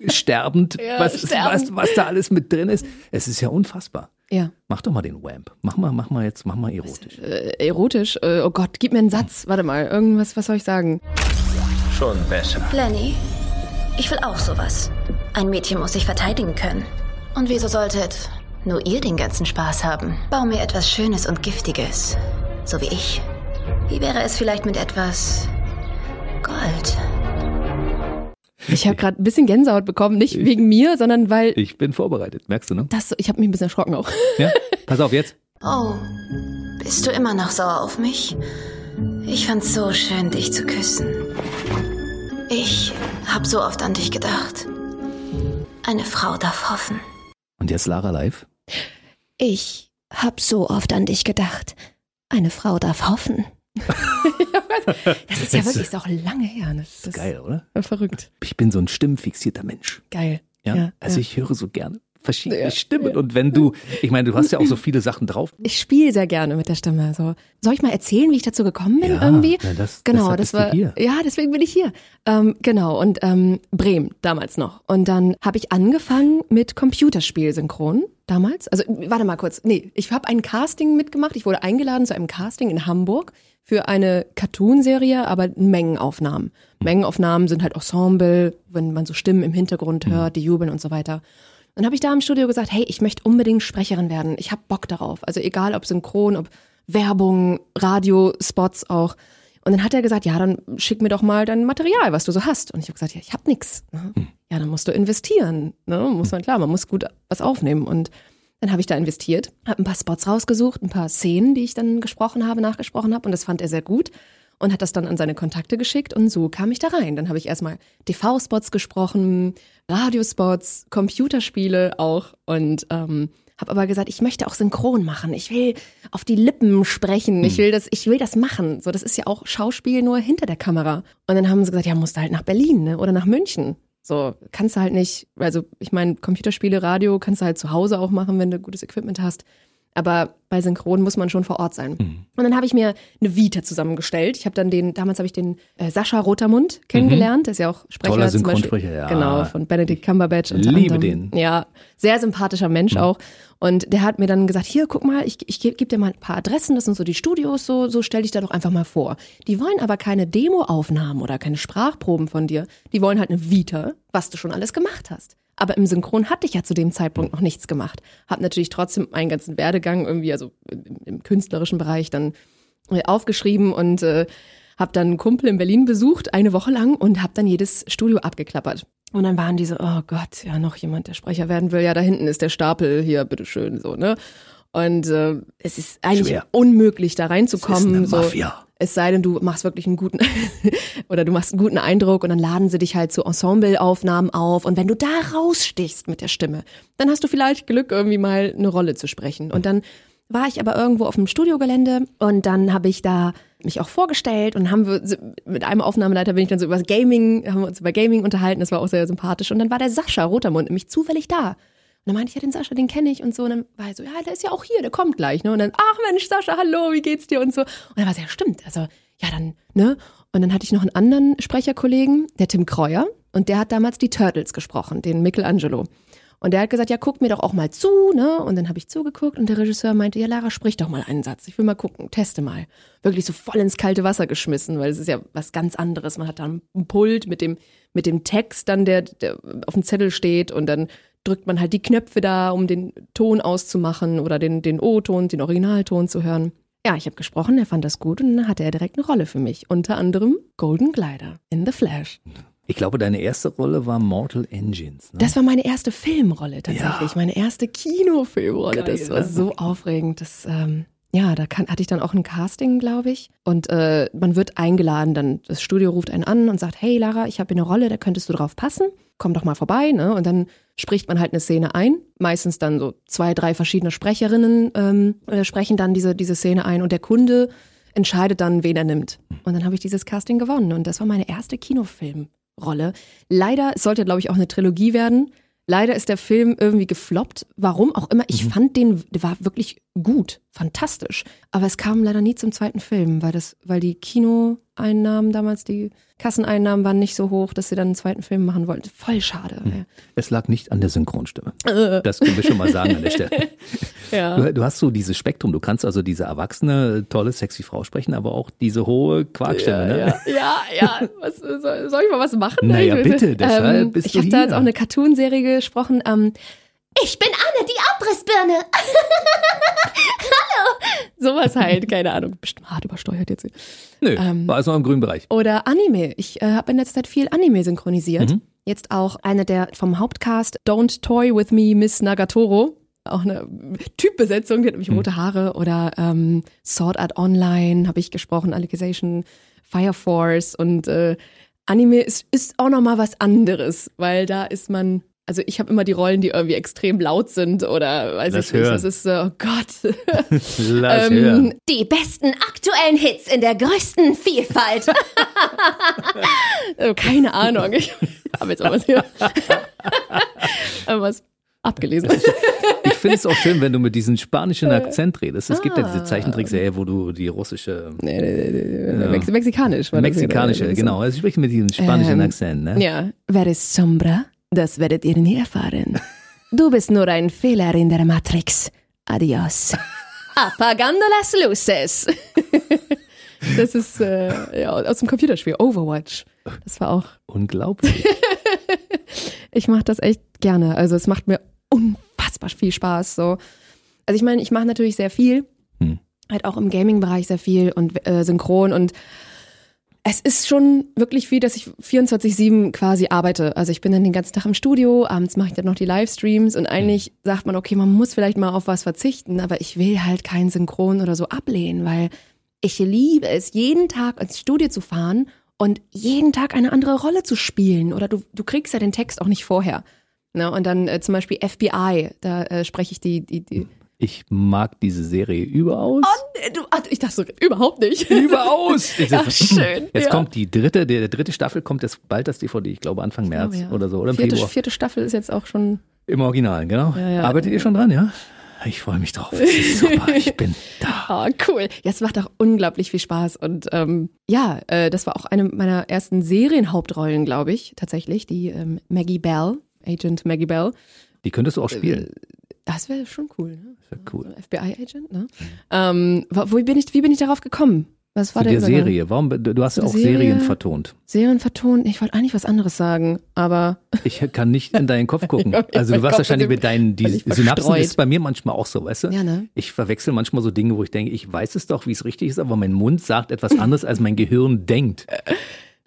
B: sterbend,
C: Ja,
B: was,
C: sterbend.
B: Was, was da alles mit drin ist, es ist ja unfassbar.
C: ja.
B: Mach doch mal den Wamp. Mach mal, mach mal jetzt, mach mal erotisch.
C: Äh, erotisch. Äh, oh Gott, gib mir einen Satz. Warte mal, irgendwas, was soll ich sagen?
D: Schon besser.
E: Lenny, ich will auch sowas. Ein Mädchen muss sich verteidigen können. Und wieso solltet nur ihr den ganzen Spaß haben? Bau mir etwas Schönes und Giftiges. So wie ich. Wie wäre es vielleicht mit etwas Gold?
C: Ich habe gerade ein bisschen Gänsehaut bekommen, nicht wegen mir, sondern weil
B: Ich bin vorbereitet, merkst du, ne?
C: das, ich habe mich ein bisschen erschrocken auch.
B: Ja? Pass auf jetzt.
E: Oh, bist du immer noch sauer auf mich? Ich fand's so schön, dich zu küssen. Ich hab so oft an dich gedacht. Eine Frau darf hoffen.
B: Und jetzt Lara live.
E: Ich hab so oft an dich gedacht. Eine Frau darf hoffen.
C: Das ist ja
B: Das
C: wirklich ist auch lange her. Ne? Das ist
B: Geil, oder?
C: Verrückt.
B: Ich bin so ein stimmenfixierter Mensch.
C: Geil.
B: Ja.
C: Ja,
B: also
C: ja.
B: ich höre so gerne verschiedene
C: Ja,
B: Stimmen. Und wenn du, ich meine, du hast ja auch so viele Sachen drauf.
C: Ich spiele sehr gerne mit der Stimme. So. Soll ich mal erzählen, wie ich dazu gekommen bin
B: Ja,
C: irgendwie?
B: na, das-
C: genau, das war
B: hier.
C: ja, deswegen bin ich hier. Ähm, genau und ähm, Bremen damals noch. Und dann habe ich angefangen mit Computerspielsynchron. damals. Also warte mal kurz. Nee, ich habe ein Casting mitgemacht. Ich wurde eingeladen zu einem Casting in Hamburg für eine Cartoon-Serie, aber Mengenaufnahmen. Mengenaufnahmen sind halt Ensemble, wenn man so Stimmen im Hintergrund hört, die jubeln und so weiter. Dann habe ich da im Studio gesagt, hey, ich möchte unbedingt Sprecherin werden. Ich habe Bock darauf. Also egal ob Synchron, ob Werbung, Radio, Spots auch. Und dann hat er gesagt, ja, dann schick mir doch mal dein Material, was du so hast. Und ich habe gesagt, ja, ich habe nix. Ne? Ja, dann musst du investieren. Ne? Muss man klar, man muss gut was aufnehmen. Und dann habe ich da investiert, habe ein paar Spots rausgesucht, ein paar Szenen, die ich dann gesprochen habe, nachgesprochen habe. Und das fand er sehr gut und hat das dann an seine Kontakte geschickt. Und so kam ich da rein. Dann habe ich erstmal TV-Spots gesprochen, Radiospots, Computerspiele auch. Und ähm, habe aber gesagt, ich möchte auch synchron machen. Ich will auf die Lippen sprechen. Ich will das, ich will das machen. So, das ist ja auch Schauspiel nur hinter der Kamera. Und dann haben sie gesagt, ja, musst du halt nach Berlin ne? oder nach München. So, kannst du halt nicht, also ich meine, Computerspiele, Radio kannst du halt zu Hause auch machen, wenn du gutes Equipment hast. Aber bei Synchron muss man schon vor Ort sein.
B: Mhm.
C: Und dann habe ich mir eine Vita zusammengestellt. Ich habe dann den, damals habe ich den äh, Sascha Rotermund kennengelernt. Der ist ja auch Sprecher.
B: Mhm. Toller Synchronsprecher, ja.
C: Genau, von Benedict Cumberbatch. unter
B: Liebe
C: anderem.
B: den.
C: Ja, sehr sympathischer Mensch auch. Und der hat mir dann gesagt, hier, guck mal, ich, ich gebe geb dir mal ein paar Adressen, das sind so die Studios, so, so stell dich da doch einfach mal vor. Die wollen aber keine Demo-Aufnahmen oder keine Sprachproben von dir. Die wollen halt eine Vita, was du schon alles gemacht hast. Aber im Synchron hatte ich ja zu dem Zeitpunkt noch nichts gemacht. Hab natürlich trotzdem meinen ganzen Werdegang irgendwie, also im, künstlerischen Bereich dann äh, aufgeschrieben und äh, habe dann einen Kumpel in Berlin besucht, eine Woche lang und habe dann jedes Studio abgeklappert. Und dann waren die so, oh Gott, ja, noch jemand, der Sprecher werden will. Ja, da hinten ist der Stapel, hier, bitteschön, so, ne? Und äh, es ist eigentlich
B: Schwer.
C: unmöglich, da reinzukommen.
B: ist eine
C: so.
B: Mafia.
C: Es sei denn, du machst wirklich einen guten oder du machst einen guten Eindruck und dann laden sie dich halt zu Ensembleaufnahmen auf. Und wenn du da rausstichst mit der Stimme, dann hast du vielleicht Glück, irgendwie mal eine Rolle zu sprechen. Und dann war ich aber irgendwo auf dem Studiogelände und dann habe ich da mich auch vorgestellt und haben wir mit einem Aufnahmeleiter bin ich dann so über das Gaming, haben wir uns über Gaming unterhalten, das war auch sehr sympathisch. Und dann war der Sascha Rotermund nämlich zufällig da. Und dann meinte ich, ja, den Sascha, den kenne ich und so. Und dann war er so, ja, der ist ja auch hier, der kommt gleich, ne? Und dann, ach Mensch, Sascha, hallo, wie geht's dir und so. Und dann war es ja, stimmt, also, ja, dann, ne? Und dann hatte ich noch einen anderen Sprecherkollegen, der Tim Kreuer, und der hat damals die Turtles gesprochen, den Michelangelo. Und der hat gesagt, ja, guck mir doch auch mal zu, ne? Und dann habe ich zugeguckt und der Regisseur meinte, ja, Lara, sprich doch mal einen Satz. Ich will mal gucken, teste mal. Wirklich so voll ins kalte Wasser geschmissen, weil es ist ja was ganz anderes. Man hat dann ein Pult mit dem, mit dem Text dann, der, der auf dem Zettel steht und dann drückt man halt die Knöpfe da, um den Ton auszumachen oder den, den O-Ton, den Originalton zu hören. Ja, ich habe gesprochen, er fand das gut und dann hatte er direkt eine Rolle für mich. Unter anderem Golden Glider in The Flash.
B: Ich glaube, deine erste Rolle war Mortal Engines. Ne?
C: Das war meine erste Filmrolle tatsächlich,
B: Ja.
C: meine erste Kinofilmrolle.
B: Geil,
C: das war so aufregend. Das, ähm, ja, da kann, hatte ich dann auch ein Casting, glaube ich. Und äh, man wird eingeladen, dann das Studio ruft einen an und sagt, hey Lara, ich habe hier eine Rolle, da könntest du drauf passen. Komm doch mal vorbei, ne? Und dann spricht man halt eine Szene ein. Meistens dann so zwei, drei verschiedene Sprecherinnen ähm, äh, sprechen dann diese, diese Szene ein und der Kunde entscheidet dann, wen er nimmt. Und dann habe ich dieses Casting gewonnen und das war meine erste Kinofilmrolle. Leider, es sollte glaube ich auch eine Trilogie werden. Leider ist der Film irgendwie gefloppt. Warum auch immer. Ich fand den, der war wirklich gut, fantastisch. Aber es kam leider nie zum zweiten Film, weil das, weil die Kinoeinnahmen damals, die Kasseneinnahmen waren nicht so hoch, dass sie dann einen zweiten Film machen wollten. Voll schade.
B: Es lag nicht an der Synchronstimme. Das können wir schon mal sagen an der Stelle.
C: Ja.
B: Du, du hast so dieses Spektrum. Du kannst also diese erwachsene, tolle, sexy Frau sprechen, aber auch diese hohe Quarkstimme. ne?
C: Ja, ja, ja. Was, soll, soll ich mal was machen?
B: Naja, bitte, deshalb bist
C: Ich habe da jetzt auch eine Cartoon-Serie gesprochen. Ähm,
E: Ich bin Anne, die Abrissbirne.
C: sowas halt, keine Ahnung. Bestimmt hart übersteuert jetzt.
B: Nö,
C: Ähm,
B: war also noch im grünen Bereich.
C: Oder Anime. Ich äh, habe in letzter Zeit viel Anime synchronisiert.
B: Mhm.
C: Jetzt auch eine der vom Hauptcast Don't Toy With Me Miss Nagatoro. Auch eine Typbesetzung, die hat nämlich
B: Mhm.
C: rote Haare. Oder ähm, Sword Art Online habe ich gesprochen, Alicization, Fire Force. Und äh, Anime ist, ist auch nochmal was anderes, weil da ist man. Also ich habe immer die Rollen, die irgendwie extrem laut sind oder weiß
B: Lass
C: ich nicht.
B: hören.
C: Das ist so, oh Gott.
B: Lass
C: ähm,
B: hören.
E: Die besten aktuellen Hits in der größten Vielfalt.
C: Äh, Keine Ahnung. Ich habe jetzt auch was hier. was abgelesen.
B: Ich finde es auch schön, wenn du mit diesem spanischen Akzent redest. Es gibt ja
C: Ah.
B: diese Zeichentrickserie, wo du die russische,
C: Nee, nee, nee. Mex Mexikanisch.
B: mexikanische,
C: oder?
B: genau, also ich spreche mit diesem spanischen
C: Ähm,
B: Akzent. Ne?
C: Ja. Wer ist Sombra? Das werdet ihr nie erfahren. Du bist nur ein Fehler in der Matrix. Adios. Apagando las luces. Das ist äh, ja, aus dem Computerspiel Overwatch. Das war auch.
B: Unglaublich.
C: Ich mache das echt gerne. Also es macht mir unfassbar viel Spaß. So. Also ich meine, ich mache natürlich sehr viel.
B: Hm.
C: Halt auch im Gaming-Bereich sehr viel und äh, synchron und es ist schon wirklich viel, dass ich 24-7 quasi arbeite. Also ich bin dann den ganzen Tag im Studio, abends mache ich dann noch die Livestreams und eigentlich sagt man, okay, man muss vielleicht mal auf was verzichten, aber ich will halt kein Synchron oder so ablehnen, weil ich liebe es, jeden Tag ins Studio zu fahren und jeden Tag eine andere Rolle zu spielen. Oder du, du kriegst ja den Text auch nicht vorher. Ne? Und dann äh, zum Beispiel FBI, da äh, spreche ich die, die, die
B: Ich mag diese Serie überaus.
C: Äh, du, ich dachte so, überhaupt nicht.
B: Überaus!
C: Ach, schön.
B: Jetzt
C: ja.
B: kommt die dritte, der, der dritte Staffel kommt jetzt bald das DVD, ich glaube Anfang März
C: ja.
B: oder so, oder
C: vierte,
B: Februar.
C: vierte Staffel ist jetzt auch schon.
B: Im Original, genau.
C: Ja.
B: Arbeitet ihr schon dran, ja? Ich freue mich drauf. Ist super, ich bin da.
C: Ah, cool. Ja, es macht auch unglaublich viel Spaß. Und ähm, ja, äh, das war auch eine meiner ersten Serienhauptrollen, glaube ich, tatsächlich. Die ähm, Maggie Bell, Agent Maggie Bell.
B: Die könntest du auch spielen.
C: Das wäre schon cool, ne?
B: Das wär cool.
C: FBI-Agent, ne? Ähm, wo, bin ich, wie bin ich darauf gekommen? Was war
B: Zu
C: der?
B: Serie. Warum? Du hast ja auch
C: Serie.
B: Serien vertont.
C: Serien vertont. Ich wollte eigentlich was anderes sagen, aber
B: Ich kann nicht in deinen Kopf gucken. Also du warst wahrscheinlich mit deinen, die Synapsen ist bei mir manchmal auch so, weißt du?
C: ja, ne?
B: Ich verwechsel manchmal so Dinge, wo ich denke, ich weiß es doch, wie es richtig ist, aber mein Mund sagt etwas anderes, als mein Gehirn denkt.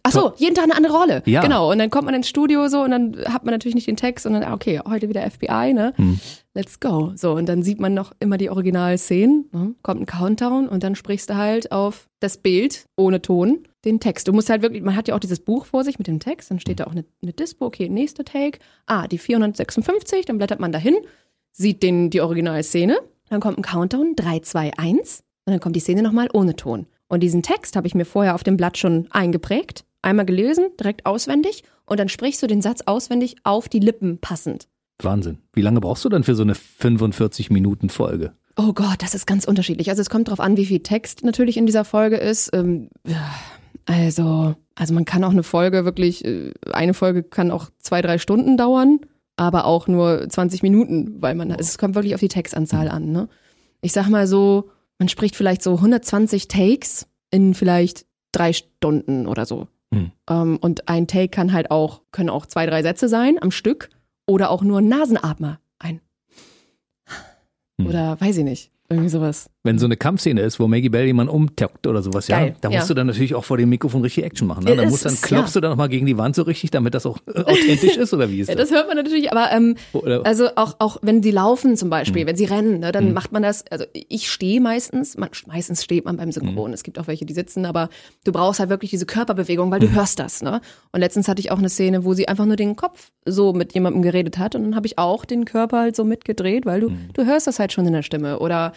C: Ach so, jeden Tag eine andere Rolle.
B: Ja.
C: Genau. Und dann kommt man ins Studio so und dann hat man natürlich nicht den Text und dann, ah, okay, heute wieder FBI, ne?
B: Hm.
C: Let's go. So, und dann sieht man noch immer die Originalszenen, ne? kommt ein Countdown und dann sprichst du halt auf das Bild ohne Ton den Text. Du musst halt wirklich, man hat ja auch dieses Buch vor sich mit dem Text, dann steht da auch eine, eine Dispo, okay, nächster Take. Ah, die 456, dann blättert man dahin, sieht den, die Originalszene, dann kommt ein Countdown, 3, 2, 1 und dann kommt die Szene nochmal ohne Ton. Und diesen Text habe ich mir vorher auf dem Blatt schon eingeprägt, einmal gelesen, direkt auswendig und dann sprichst du den Satz auswendig auf die Lippen passend.
B: Wahnsinn. Wie lange brauchst du dann für so eine 45 Minuten Folge?
C: Oh Gott, das ist ganz unterschiedlich. Also es kommt drauf an, wie viel Text natürlich in dieser Folge ist. Ähm, also, also man kann auch eine Folge wirklich, äh, eine Folge kann auch zwei, drei Stunden dauern, aber auch nur 20 Minuten, weil man, es kommt wirklich auf die Textanzahl an. Ne? Ich sag mal so, man spricht vielleicht so 120 Takes in vielleicht drei Stunden oder so.
B: Hm.
C: Ähm, und ein Take kann halt auch, können auch zwei, drei Sätze sein am Stück oder auch nur ein Nasenatmer. Ein.
B: Hm.
C: Oder weiß ich nicht. Irgendwie sowas.
B: Wenn so eine Kampfszene ist, wo Maggie Bell jemanden umtockt oder sowas, ja,
C: Geil,
B: da musst
C: ja.
B: du dann natürlich auch vor dem Mikrofon richtig Action machen. Ne? Da musst dann klopfst du dann nochmal gegen die Wand so richtig, damit das auch äh, authentisch ist oder wie ist
C: Ja,
B: das?
C: das hört man natürlich, aber ähm,
B: Oder,
C: also auch, auch wenn die laufen zum Beispiel,
B: Hm.
C: wenn sie rennen, ne, dann macht man das, also ich stehe meistens, man, meistens steht man beim Synchron,
B: Hm.
C: es gibt auch welche, die sitzen, aber du brauchst halt wirklich diese Körperbewegung, weil du
B: Hm.
C: hörst das. Ne? Und letztens hatte ich auch eine Szene, wo sie einfach nur den Kopf so mit jemandem geredet hat und dann habe ich auch den Körper halt so mitgedreht, weil du,
B: Hm.
C: du hörst das halt schon in der Stimme. Oder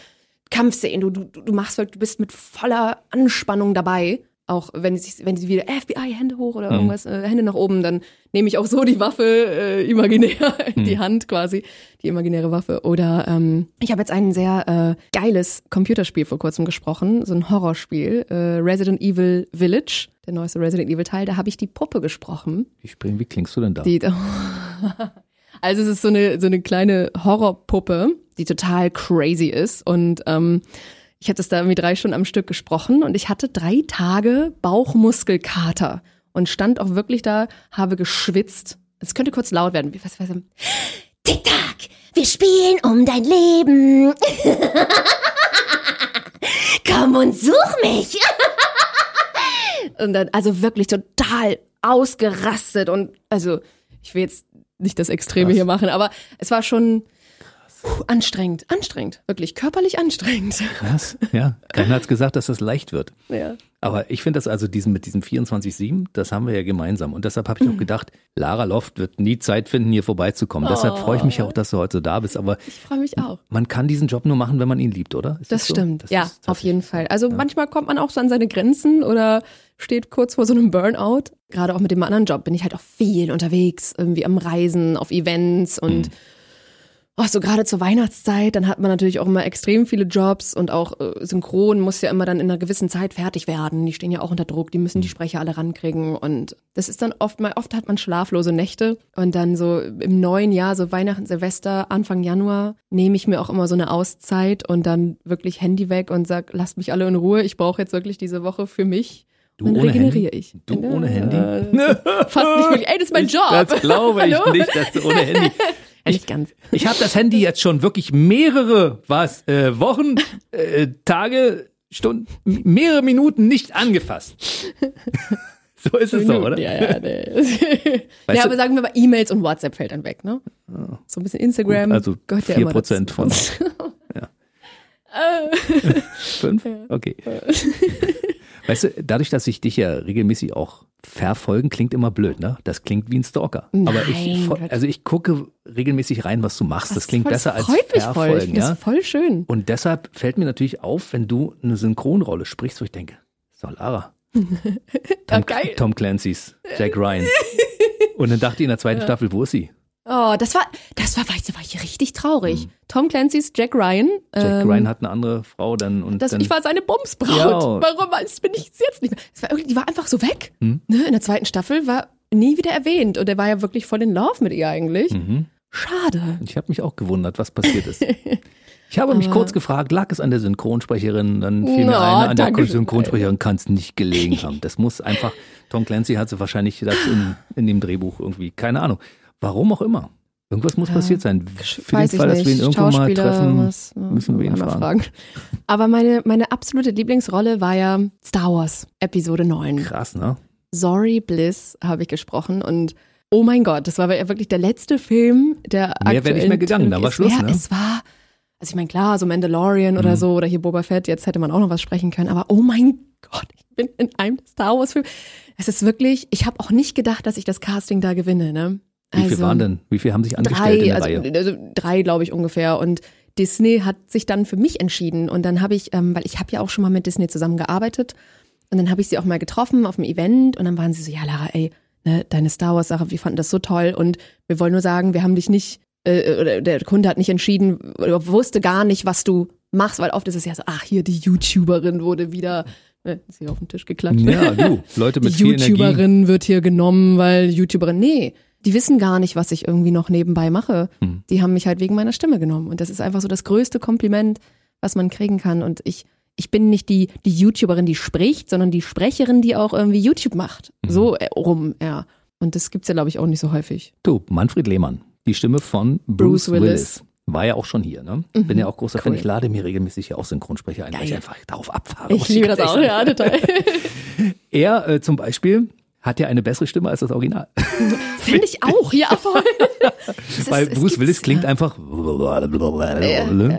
C: Kampfszenen, du, du, du machst halt, du bist mit voller Anspannung dabei. Auch wenn sie, wenn sie wieder FBI, Hände hoch oder
B: Mhm.
C: irgendwas, äh, Hände nach oben, dann nehme ich auch so die Waffe äh, imaginär in die Hand quasi, die imaginäre Waffe. Oder ähm, ich habe jetzt ein sehr äh, geiles Computerspiel vor kurzem gesprochen, so ein Horrorspiel, äh, Resident Evil Village, der neueste Resident Evil Teil. Da habe ich die Puppe gesprochen.
B: wie, springen, wie klingst du denn da?
C: Die, also es ist so eine, so eine kleine Horrorpuppe, die total crazy ist. Und ähm, ich hatte es da irgendwie drei Stunden am Stück gesprochen und ich hatte drei Tage Bauchmuskelkater und stand auch wirklich da, habe geschwitzt. Es könnte kurz laut werden. Wie- Was, was,
F: Tick-Tack, wir spielen um dein Leben. Komm und such mich.
C: und dann, also wirklich total ausgerastet und also ich will jetzt nicht das Extreme
B: Krass.
C: hier machen, aber es war schon puh, anstrengend, anstrengend, wirklich körperlich anstrengend.
B: Krass, ja. Keiner hat's gesagt, dass das leicht wird.
C: Ja.
B: Aber ich finde das also diesen, mit diesem 24-7, das haben wir ja gemeinsam. Und deshalb habe ich auch
C: Mhm.
B: gedacht, Lara Loft wird nie Zeit finden, hier vorbeizukommen. Deshalb freue ich mich auch, dass du heute so da bist. Aber
C: Ich freue mich auch.
B: man kann diesen Job nur machen, wenn man ihn liebt, oder? Ist
C: Das
B: so?
C: stimmt,
B: Das
C: ja, auf jeden Fall. Also manchmal kommt man auch so an seine Grenzen oder steht kurz vor so einem Burnout. Gerade auch mit dem anderen Job bin ich halt auch viel unterwegs, irgendwie am Reisen, auf Events und oh, so gerade zur Weihnachtszeit, dann hat man natürlich auch immer extrem viele Jobs und auch äh, Synchron muss ja immer dann in einer gewissen Zeit fertig werden. Die stehen ja auch unter Druck, die müssen die Sprecher alle rankriegen und das ist dann oft mal, oft hat man schlaflose Nächte und dann so im neuen Jahr, so Weihnachten, Silvester, Anfang Januar, nehme ich mir auch immer so eine Auszeit und dann wirklich Handy weg und sag, lasst mich alle in Ruhe, ich brauche jetzt wirklich diese Woche für mich.
B: Du
C: dann
B: ohne
C: regeneriere
B: Handy?
C: ich.
B: Du ohne Handy?
C: Fast nicht wirklich. Ey, das ist mein Job.
B: Das glaube ich nicht, dass du ohne Handy.
C: Ja, nicht ganz.
B: Ich habe das Handy jetzt schon wirklich mehrere, was, äh, Wochen, äh, Tage, Stunden, mehrere Minuten nicht angefasst. so ist es doch, oder?
C: Ja, ja, nee. Ja, aber sagen wir mal, E-Mails und WhatsApp fällt dann weg, ne? So ein bisschen Instagram.
B: Gut, also
C: gehört ja
B: 4%
C: immer dazu.
B: von- Fünf? Okay. Weißt du, dadurch, dass ich dich ja regelmäßig auch verfolgen, klingt immer blöd, ne? Das klingt wie ein Stalker. Aber ich,
C: Nein,
B: fol-
C: Gott.
B: also ich gucke regelmäßig rein, was du machst. Das klingt
C: voll-
B: besser als
C: mich voll. Ich
B: verfolgen, ja?
C: das voll schön.
B: Und deshalb fällt mir natürlich auf, wenn du eine Synchronrolle sprichst, wo ich denke, doch Lara. Tom. Tom Clancy's Jack Ryan. Und dann dachte ich in der zweiten Staffel, wo ist sie?
C: Oh, das war, das war, weißt du, war ich richtig traurig. Tom Clancy's Jack Ryan.
B: Jack
C: ähm,
B: Ryan hat eine andere Frau dann und
C: Das,
B: dann,
C: ich war seine Bumsbraut.
B: Ja.
C: Warum das bin ich jetzt nicht mehr? Das war irgendwie, die war einfach so weg.
B: Hm?
C: Ne? In der zweiten Staffel war nie wieder erwähnt. Und er war ja wirklich voll in Love mit ihr eigentlich.
B: Mhm.
C: Schade.
B: Ich habe mich auch gewundert, was passiert ist. Ich habe mich kurz gefragt, lag es an der Synchronsprecherin? Dann fiel mir
C: No,
B: ein, an der. Synchronsprecherin kann es nicht gelegen haben. Das muss einfach, Tom Clancy hatte wahrscheinlich das in, in dem Drehbuch irgendwie, keine Ahnung. Warum auch immer. Irgendwas muss passiert sein. Für
C: Weiß
B: den Fall, dass wir ihn irgendwo mal treffen,
C: was, ja,
B: müssen wir ihn
C: mal
B: fragen.
C: Aber meine, meine absolute Lieblingsrolle war ja Star Wars, Episode 9.
B: Krass, ne?
C: Sorry Bliss habe ich gesprochen und oh mein Gott, das war ja wirklich der letzte Film, der
B: Mehr wäre nicht mehr gegangen, da war Schluss,
C: wär,
B: ne?
C: Es war, also ich meine, klar, so Mandalorian oder
B: Mhm.
C: so oder hier Boba Fett, jetzt hätte man auch noch was sprechen können, aber oh mein Gott, ich bin in einem Star Wars Film. Es ist wirklich, ich habe auch nicht gedacht, dass ich das Casting da gewinne, ne?
B: Wie viel waren denn? Wie viel haben sich angestellt in
C: drei,
B: der
C: also,
B: Reihe?
C: also drei, glaube ich, ungefähr. Und Disney hat sich dann für mich entschieden. Und dann habe ich, ähm, weil ich habe ja auch schon mal mit Disney zusammengearbeitet, und dann habe ich sie auch mal getroffen auf einem Event und dann waren sie so, ja Lara, ey, ne, deine Star Wars Sache, wir fanden das so toll und wir wollen nur sagen, wir haben dich nicht, äh, oder der Kunde hat nicht entschieden, oder wusste gar nicht, was du machst, weil oft ist es ja so, ach hier, die YouTuberin wurde wieder, äh, ist hier auf den Tisch geklatscht.
B: Ja, du, Leute mit
C: die
B: viel Energie.
C: YouTuberin wird hier genommen, weil YouTuberin, nee, die wissen gar nicht, was ich irgendwie noch nebenbei mache.
B: Hm.
C: Die haben mich halt wegen meiner Stimme genommen. Und das ist einfach so das größte Kompliment, was man kriegen kann. Und ich, ich bin nicht die, die YouTuberin, die spricht, sondern die Sprecherin, die auch irgendwie YouTube macht.
B: Mhm.
C: So äh, rum, ja. Und das gibt's ja, glaube ich, auch nicht so häufig.
B: Du, Manfred Lehmann, die Stimme von Bruce,
C: Bruce
B: Willis.
C: Willis.
B: War ja auch schon hier, ne? Bin ja auch großer Fan.
C: Cool.
B: Ich lade mir regelmäßig hier auch Synchronsprecher ein, weil ich
C: Geil.
B: einfach darauf abfahre.
C: Ich liebe das auch,
B: ehrlich
C: ja, total.
B: Er äh, zum Beispiel hat ja eine bessere Stimme als das Original.
C: Finde ich auch, ja, voll. Ist-
B: Weil Bruce Willis klingt
C: ja.
B: einfach.
C: ja.
B: Und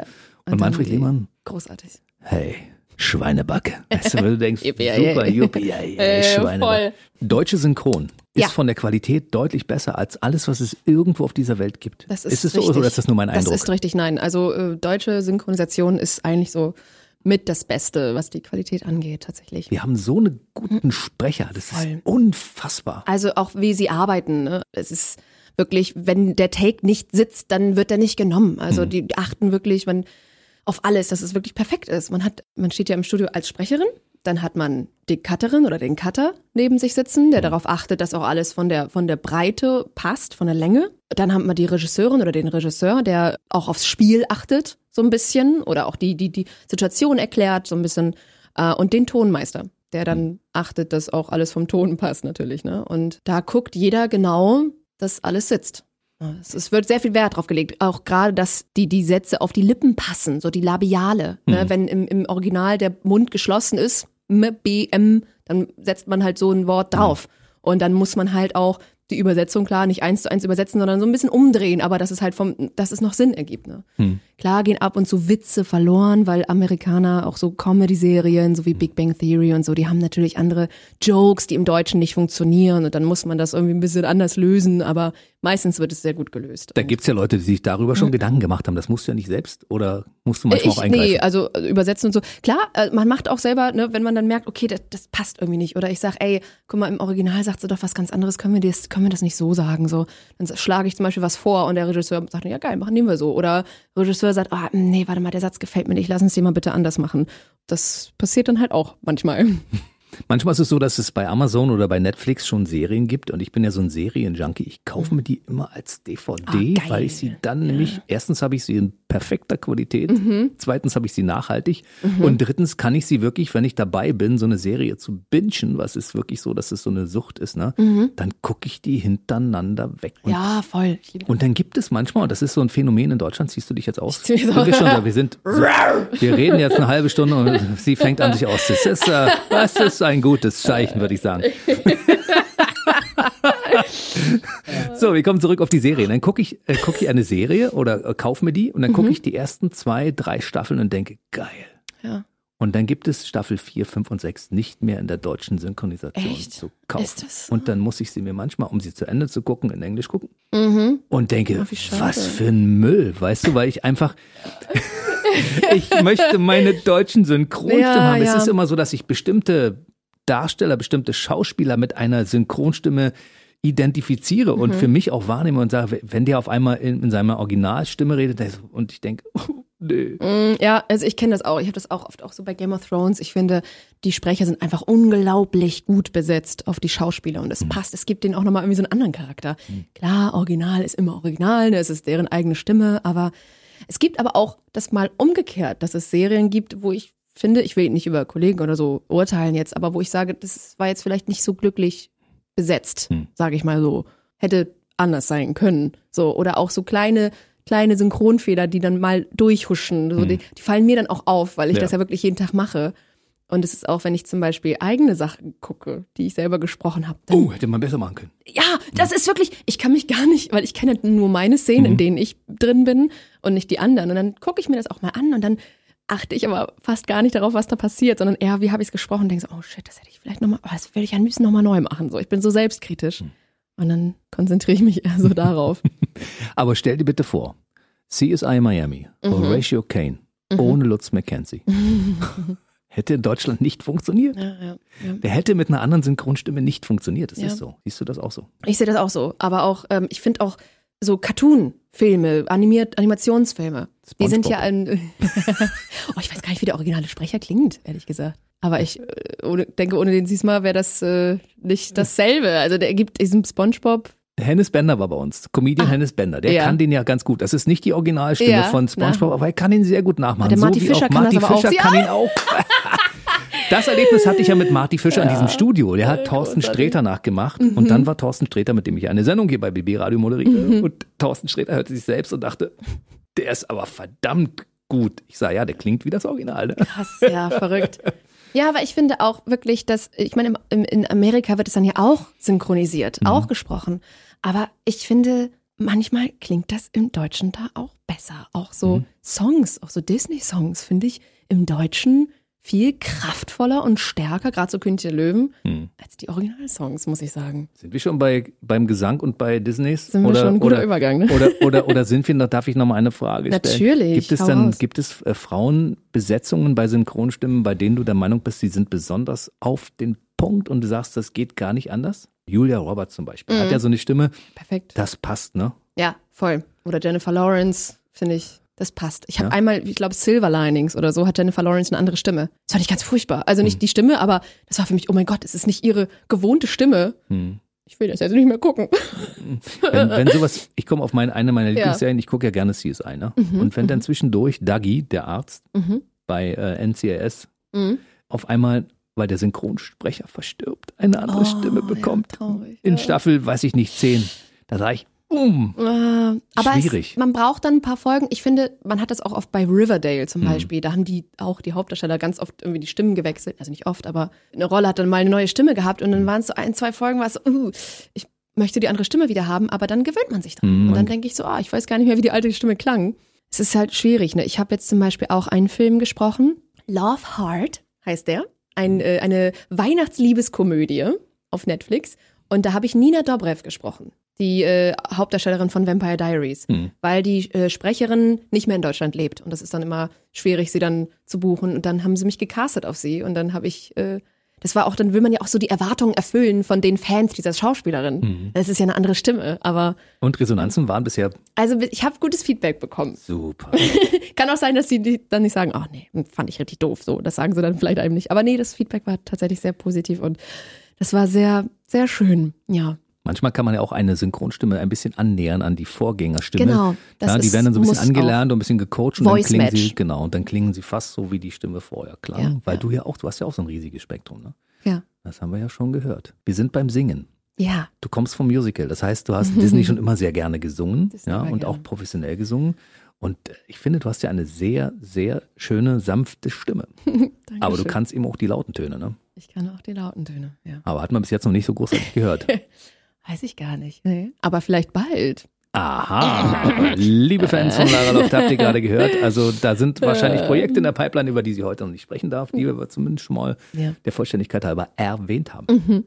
C: Und
B: Manfred Lehmann,
C: Großartig.
B: hey, Schweinebacke. Weißt du, wenn du denkst, super, juppie, ja, ja,
C: Äh,
B: Schweinebacke. Deutsche Synchron ist
C: Ja.
B: von der Qualität deutlich besser als alles, was es irgendwo auf dieser Welt gibt.
C: Das ist,
B: ist es so
C: richtig.
B: oder ist das nur mein Eindruck?
C: Das ist richtig, nein. Also äh, deutsche Synchronisation ist eigentlich so mit das Beste, was die Qualität angeht, tatsächlich.
B: Wir haben so einen guten Sprecher, das ist
C: Voll.
B: unfassbar.
C: Also auch wie sie arbeiten. Ne? Es ist wirklich, wenn der Take nicht sitzt, dann wird er nicht genommen. Also
B: Hm.
C: die achten wirklich man, auf alles, dass es wirklich perfekt ist. Man hat, man steht ja im Studio als Sprecherin, dann hat man die Cutterin oder den Cutter neben sich sitzen, der darauf achtet, dass auch alles von der, von der Breite passt, von der Länge. Dann haben wir die Regisseurin oder den Regisseur, der auch aufs Spiel achtet, so ein bisschen, oder auch die, die, die Situation erklärt, so ein bisschen, äh, und den Tonmeister, der dann achtet, dass auch alles vom Ton passt, natürlich, ne? Und da guckt jeder genau, dass alles sitzt. Es, wird sehr viel Wert drauf gelegt, auch gerade, dass die, die Sätze auf die Lippen passen, so die Labiale. Ne? Wenn im, im Original der Mund geschlossen ist, M, B, M, dann setzt man halt so ein Wort drauf. Und dann muss man halt auch die Übersetzung klar nicht eins zu eins übersetzen, sondern so ein bisschen umdrehen, aber dass es halt vom, dass es noch Sinn ergibt. Ne? Klar gehen ab und zu Witze verloren, weil Amerikaner auch so Comedy-Serien, so wie Big Bang Theory und so, die haben natürlich andere Jokes, die im Deutschen nicht funktionieren und dann muss man das irgendwie ein bisschen anders lösen, aber meistens wird es sehr gut gelöst.
B: Da
C: Und-
B: gibt's ja Leute, die sich darüber schon Gedanken gemacht haben. Das musst du ja nicht selbst oder musst du manchmal
C: ich,
B: auch eingreifen?
C: Nee, also äh, übersetzen und so. Klar, äh, man macht auch selber, ne, wenn man dann merkt, okay, das, das passt irgendwie nicht. Oder ich sag, ey, guck mal, im Original sagt sie doch was ganz anderes, können wir das, können wir das nicht so sagen? So, dann schlage ich zum Beispiel was vor und der Regisseur sagt, ja geil, machen nehmen wir so. Oder Regisseur sagt, ah, nee, warte mal, der Satz gefällt mir nicht, lass uns den mal bitte anders machen. Das passiert dann halt auch manchmal.
B: Manchmal ist es so, dass es bei Amazon oder bei Netflix schon Serien gibt und ich bin ja so ein Serienjunkie. Ich kaufe mir die immer als DVD,
C: Ah,
B: weil ich sie dann nämlich, erstens habe ich sie in perfekter Qualität,
C: Mhm.
B: zweitens habe ich sie nachhaltig und drittens kann ich sie wirklich, wenn ich dabei bin, so eine Serie zu bingen, was ist wirklich so, dass es so eine Sucht ist, ne? Dann gucke ich die hintereinander weg. Und
C: Mhm. ja, voll.
B: Und dann gibt es manchmal, und das ist so ein Phänomen in Deutschland, siehst du dich jetzt aus?
C: Ich so-
B: wir schon? Wir sind, wir reden jetzt eine halbe Stunde und sie fängt an sich aus. Das ist, äh, das ist ein gutes Zeichen, würde ich sagen. so, wir kommen zurück auf die Serie. Dann gucke ich, äh, gucke ich eine Serie oder äh, kaufe mir die und dann gucke ich die ersten zwei, drei Staffeln und denke, geil.
C: Ja.
B: Und dann gibt es Staffel 4, 5 und 6 nicht mehr in der deutschen Synchronisation
C: Echt?
B: zu kaufen.
C: So?
B: Und dann muss ich sie mir manchmal, um sie zu Ende zu gucken, in Englisch gucken
C: Mhm.
B: und denke,
C: Oh,
B: was für ein Müll, weißt du, weil ich einfach, ich möchte meine deutschen Synchronstimmen
C: Ja,
B: haben. Es
C: ja.
B: ist immer so, dass ich bestimmte Darsteller, bestimmte Schauspieler mit einer Synchronstimme identifiziere und
C: Mhm.
B: für mich auch wahrnehme und sage, wenn der auf einmal in, in seiner Originalstimme redet und ich denke, oh, nee.
C: Mm, Ja, also ich kenne das auch. Ich habe das auch oft auch so bei Game of Thrones. Ich finde, die Sprecher sind einfach unglaublich gut besetzt auf die Schauspieler und es passt. Es gibt denen auch nochmal irgendwie so einen anderen Charakter. Klar, Original ist immer Original, ne? es ist deren eigene Stimme, aber es gibt aber auch das mal umgekehrt, dass es Serien gibt, wo ich finde, ich will nicht über Kollegen oder so urteilen jetzt, aber wo ich sage, das war jetzt vielleicht nicht so glücklich besetzt,
B: Hm.
C: sage ich mal so. Hätte anders sein können. So, oder auch so kleine, kleine Synchronfehler, die dann mal durchhuschen. So, die, die fallen mir dann auch auf, weil ich
B: Ja.
C: das ja wirklich jeden Tag mache. Und es ist auch, wenn ich zum Beispiel eigene Sachen gucke, die ich selber gesprochen habe.
B: Oh, hätte man besser machen können.
C: Ja, das ist wirklich, ich kann mich gar nicht, weil ich kenne nur meine Szenen, in denen ich drin bin und nicht die anderen. Und dann gucke ich mir das auch mal an und dann achte ich aber fast gar nicht darauf, was da passiert, sondern eher, wie habe ich es gesprochen und denke so, oh shit, das hätte ich vielleicht nochmal, oh, das werde ich am liebsten nochmal neu machen. So, ich bin so selbstkritisch. Und dann konzentriere ich mich eher so darauf.
B: Aber stell dir bitte vor, CSI Miami,
C: Mhm.
B: Horatio Kane, ohne Lutz McKenzie. hätte in Deutschland nicht funktioniert.
C: Ja, ja, ja.
B: Der hätte mit einer anderen Synchronstimme nicht funktioniert. Das ist so. Siehst du das auch so?
C: Ich sehe das auch so. Aber auch, ähm, ich finde auch so Cartoon-Filme, animiert, Animationsfilme, die sind ja ein. oh, ich weiß gar nicht, wie der originale Sprecher klingt, ehrlich gesagt. Aber ich äh, ohne, denke, ohne den Siesma wäre das äh, nicht dasselbe. Also der gibt diesen SpongeBob.
B: Hennes Bender war bei uns, Comedian
C: Ah.
B: Hennes Bender. Der
C: Ja.
B: kann den ja ganz gut. Das ist nicht die Originalstimme
C: Ja,
B: von SpongeBob,
C: na.
B: aber er kann ihn sehr gut nachmachen.
C: Ah, der Marty
B: so wie
C: Fischer
B: auch
C: kann das
B: Marty
C: aber auch.
B: Fischer
C: Ja.
B: kann ihn auch. Das Erlebnis hatte ich ja mit Marty Fischer in diesem Studio. Der hat Thorsten. Sträter nachgemacht
C: Mhm.
B: und dann war Thorsten Sträter, mit dem ich eine Sendung hier bei BB Radio moderiere. Und Thorsten Sträter hörte sich selbst und dachte, der ist aber verdammt gut. Ich sage, ja, der klingt wie das Original. Ne?
C: Krass, ja, verrückt. Ja, aber ich finde auch wirklich, dass, ich meine, im, in Amerika wird es dann ja auch synchronisiert, auch gesprochen. Aber ich finde, manchmal klingt das im Deutschen da auch besser. Auch so Songs, auch so Disney-Songs, finde ich im Deutschen viel kraftvoller und stärker, gerade so König der Löwen,
B: Hm.
C: als die Originalsongs, muss ich sagen.
B: Sind wir schon bei, beim Gesang und bei Disneys?
C: Sind wir
B: oder,
C: schon ein guter
B: oder,
C: Übergang, ne?
B: Oder, oder, oder sind wir noch, darf ich noch mal eine Frage stellen?
C: Natürlich,
B: Gibt es dann,
C: raus.
B: gibt es äh, Frauenbesetzungen bei Synchronstimmen, bei denen du der Meinung bist, die sind besonders auf den Punkt und du sagst, das geht gar nicht anders? Julia Roberts zum Beispiel
C: Mhm.
B: hat ja so eine Stimme,
C: Perfekt.
B: das passt, ne?
C: Ja, voll. Oder Jennifer Lawrence, finde ich, das passt. Ich habe
B: Ja.
C: einmal, ich glaube, Silver Linings oder so, hat Jennifer Lawrence eine andere Stimme. Das fand ich ganz furchtbar. Also
B: Hm.
C: nicht die Stimme, aber das war für mich, oh mein Gott, es ist nicht ihre gewohnte Stimme.
B: Hm.
C: Ich will das jetzt nicht mehr gucken.
B: Wenn, wenn sowas, ich komme auf meine, eine meiner
C: Ja.
B: Lieblingsserien, ich gucke ja gerne CSI, ne? und wenn dann zwischendurch Dougie, der Arzt,
C: Mhm.
B: bei äh, NCIS,
C: Mhm.
B: auf einmal, weil der Synchronsprecher verstirbt, eine andere
C: Oh,
B: Stimme
C: ja,
B: bekommt.
C: traurig,
B: in
C: ja.
B: Staffel, weiß ich nicht, 10. Da sage ich, um.
C: Äh, aber
B: Schwierig.
C: Es, man braucht dann ein paar Folgen. Ich finde, man hat das auch oft bei Riverdale
B: Mhm.
C: zum Beispiel. Da haben die auch die Hauptdarsteller ganz oft irgendwie die Stimmen gewechselt. Also nicht oft, aber eine Rolle hat dann mal eine neue Stimme gehabt
B: Mhm.
C: und dann waren es so ein, zwei Folgen, war es so, uh, ich möchte die andere Stimme wieder haben, aber dann gewöhnt man sich dran.
B: Mhm,
C: und dann denke ich so, ah, ich weiß gar nicht mehr, wie die alte Stimme klang. Es ist halt schwierig. Ne? Ich habe jetzt zum Beispiel auch einen Film gesprochen. Love Heart heißt der. Ein, äh, eine Weihnachtsliebeskomödie auf Netflix. Und da habe ich Nina Dobrev gesprochen. Die äh, Hauptdarstellerin von Vampire Diaries,
B: Hm.
C: weil die äh, Sprecherin nicht mehr in Deutschland lebt und das ist dann immer schwierig, sie dann zu buchen und dann haben sie mich gecastet auf sie und dann habe ich, äh, das war auch, dann will man ja auch so die Erwartungen erfüllen von den Fans dieser Schauspielerin.
B: Mhm.
C: Das ist ja eine andere Stimme, aber
B: Und Resonanzen waren bisher
C: also ich habe gutes Feedback bekommen.
B: super.
C: Kann auch sein, dass sie dann nicht sagen, ach nee, fand ich richtig doof. So, das sagen sie dann vielleicht einem nicht. Aber nee, das Feedback war tatsächlich sehr positiv und das war sehr, sehr schön. Ja,
B: Manchmal kann man ja auch eine Synchronstimme ein bisschen annähern an die Vorgängerstimme.
C: Genau, das
B: ja, die
C: ist-
B: werden dann so ein bisschen angelernt und ein bisschen gecoacht und dann
C: Voice
B: klingen sie,
C: Match.
B: genau, und dann klingen sie fast so wie die Stimme vorher, klar.
C: Ja,
B: weil
C: ja.
B: du ja auch, du hast ja auch so ein riesiges Spektrum, ne?
C: ja,
B: Das haben wir ja schon gehört. Wir sind beim Singen.
C: ja.
B: Du kommst vom Musical, das heißt, du hast Disney schon immer sehr gerne gesungen,
C: Disney
B: ja, und
C: gerne.
B: auch professionell gesungen. Und ich finde, du hast ja eine sehr, sehr schöne, sanfte Stimme. Aber du kannst eben auch die lauten Töne, ne?
C: Ich kann auch die lauten Töne, ja.
B: Aber hat man bis jetzt noch nicht so großartig gehört.
C: Weiß ich gar nicht. Nee. Aber vielleicht bald.
B: Aha, liebe Fans von Lara Loft, habt ihr gerade gehört. Also da sind wahrscheinlich Projekte in der Pipeline, über die sie heute noch nicht sprechen darf, die wir zumindest schon mal
C: Ja.
B: der Vollständigkeit halber erwähnt haben.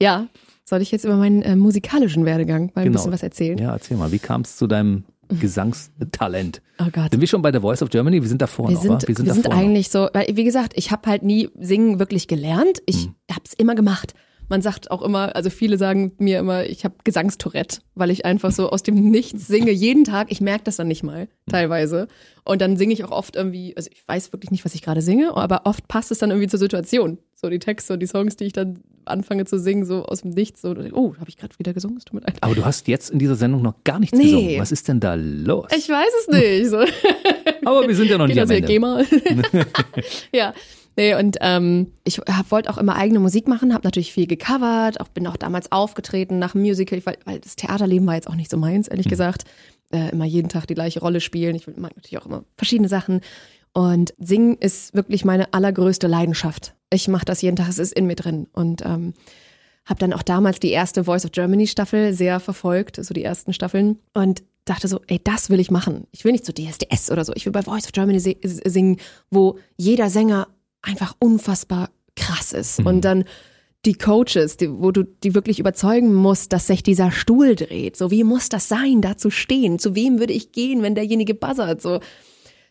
C: Ja. Soll ich jetzt über meinen äh, musikalischen Werdegang mal ein
B: Genau.
C: bisschen was erzählen?
B: Ja, erzähl mal, wie kam es zu deinem Gesangstalent?
C: Oh Gott.
B: Sind wir schon bei der Voice of Germany? Wir sind davor
C: Wir
B: noch,
C: sind, wir sind,
B: davor noch.
C: eigentlich so, weil wie gesagt, ich habe halt nie Singen wirklich gelernt. Ich
B: Hm.
C: habe es immer gemacht. Man sagt auch immer, also viele sagen mir immer, ich habe Gesangstourette, weil ich einfach so aus dem Nichts singe jeden Tag. Ich merke das dann nicht mal,
B: Hm.
C: teilweise. Und dann singe ich auch oft irgendwie, also ich weiß wirklich nicht, was ich gerade singe, aber oft passt es dann irgendwie zur Situation. So die Texte und die Songs, die ich dann anfange zu singen, so aus dem Nichts. So, oh, habe ich gerade wieder gesungen? Es tut mir leid.
B: Aber du hast jetzt in dieser Sendung noch gar nichts
C: Nee.
B: gesungen. Was ist denn da los?
C: Ich weiß es nicht. So.
B: Aber wir sind ja noch nicht
C: Geht
B: am
C: hier,
B: Ende.
C: geh mal. ja. Nee, und ähm, ich wollte auch immer eigene Musik machen, habe natürlich viel gecovert, auch bin auch damals aufgetreten nach dem Musical, weil, weil das Theaterleben war jetzt auch nicht so meins, ehrlich gesagt. Äh, immer jeden Tag die gleiche Rolle spielen. Ich mag natürlich auch immer verschiedene Sachen. Und Singen ist wirklich meine allergrößte Leidenschaft. Ich mache das jeden Tag, es ist in mir drin. Und ähm, habe dann auch damals die erste Voice of Germany Staffel sehr verfolgt, so die ersten Staffeln und dachte so, ey, das will ich machen. Ich will nicht zu DSDS oder so. Ich will bei Voice of Germany si- singen, wo jeder Sänger einfach unfassbar krass ist
B: Mhm.
C: und dann die Coaches, die, wo du die wirklich überzeugen musst, dass sich dieser Stuhl dreht. So, wie muss das sein, da zu stehen? Zu wem würde ich gehen, wenn derjenige buzzert? So,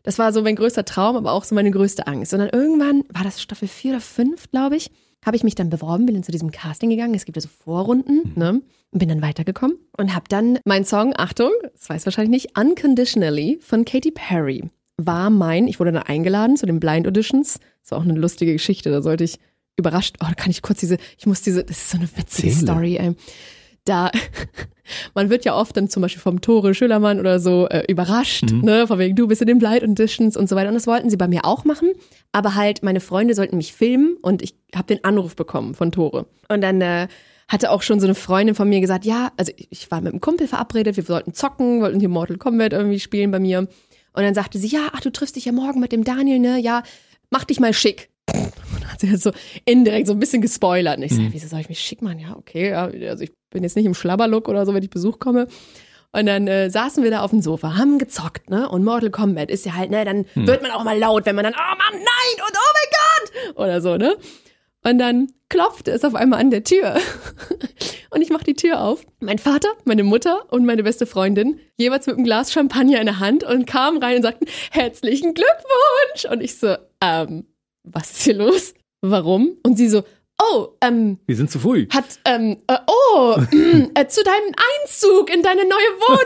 C: das war so mein größter Traum, aber auch so meine größte Angst. Und dann irgendwann, war das Staffel 4 oder 5, glaube ich, habe ich mich dann beworben, bin dann zu diesem Casting gegangen. Es gibt ja so Vorrunden, ne? Und bin dann weitergekommen und habe dann meinen Song, Achtung, das weiß wahrscheinlich nicht, Unconditionally von Katy Perry war mein, ich wurde dann eingeladen zu den Blind Auditions. Das war auch eine lustige Geschichte, da sollte ich überrascht, oh, da kann ich kurz diese, ich muss diese, das ist so eine witzige
B: Erzähle.
C: Story, ey. Da, man wird ja oft dann zum Beispiel vom Tore Schülermann oder so äh, überrascht, ne, von wegen, du bist in den Blind Auditions und so weiter. Und das wollten sie bei mir auch machen, aber halt meine Freunde sollten mich filmen und ich habe den Anruf bekommen von Tore. Und dann äh, hatte auch schon so eine Freundin von mir gesagt, ja, also ich- ich war mit einem Kumpel verabredet, wir sollten zocken, wollten hier Mortal Kombat irgendwie spielen bei mir. Und dann sagte sie, ja, ach, du triffst dich ja morgen mit dem Daniel, ne? Ja, mach dich mal schick. Und hat sie halt so indirekt so ein bisschen gespoilert. Und ich sage, wieso soll ich mich schick machen? Ja, okay, ja, also ich bin jetzt nicht im Schlabberlook oder so, wenn ich Besuch komme. Und dann äh, saßen wir da auf dem Sofa, haben gezockt, ne? Und Mortal Kombat ist ja halt, ne, dann wird man auch mal laut, wenn man dann, oh Mann, nein und oh mein Gott! Oder so, ne? Und dann klopfte es auf einmal an der Tür. Und ich mache die Tür auf. Mein Vater, meine Mutter und meine beste Freundin, jeweils mit einem Glas Champagner in der Hand und kamen rein und sagten, herzlichen Glückwunsch. Und ich so, ähm, was ist hier los? Warum? Und sie so, oh, ähm,
B: Wir sind zu früh.
C: hat, ähm, äh, oh, äh, zu deinem Einzug in deine neue Wohnung.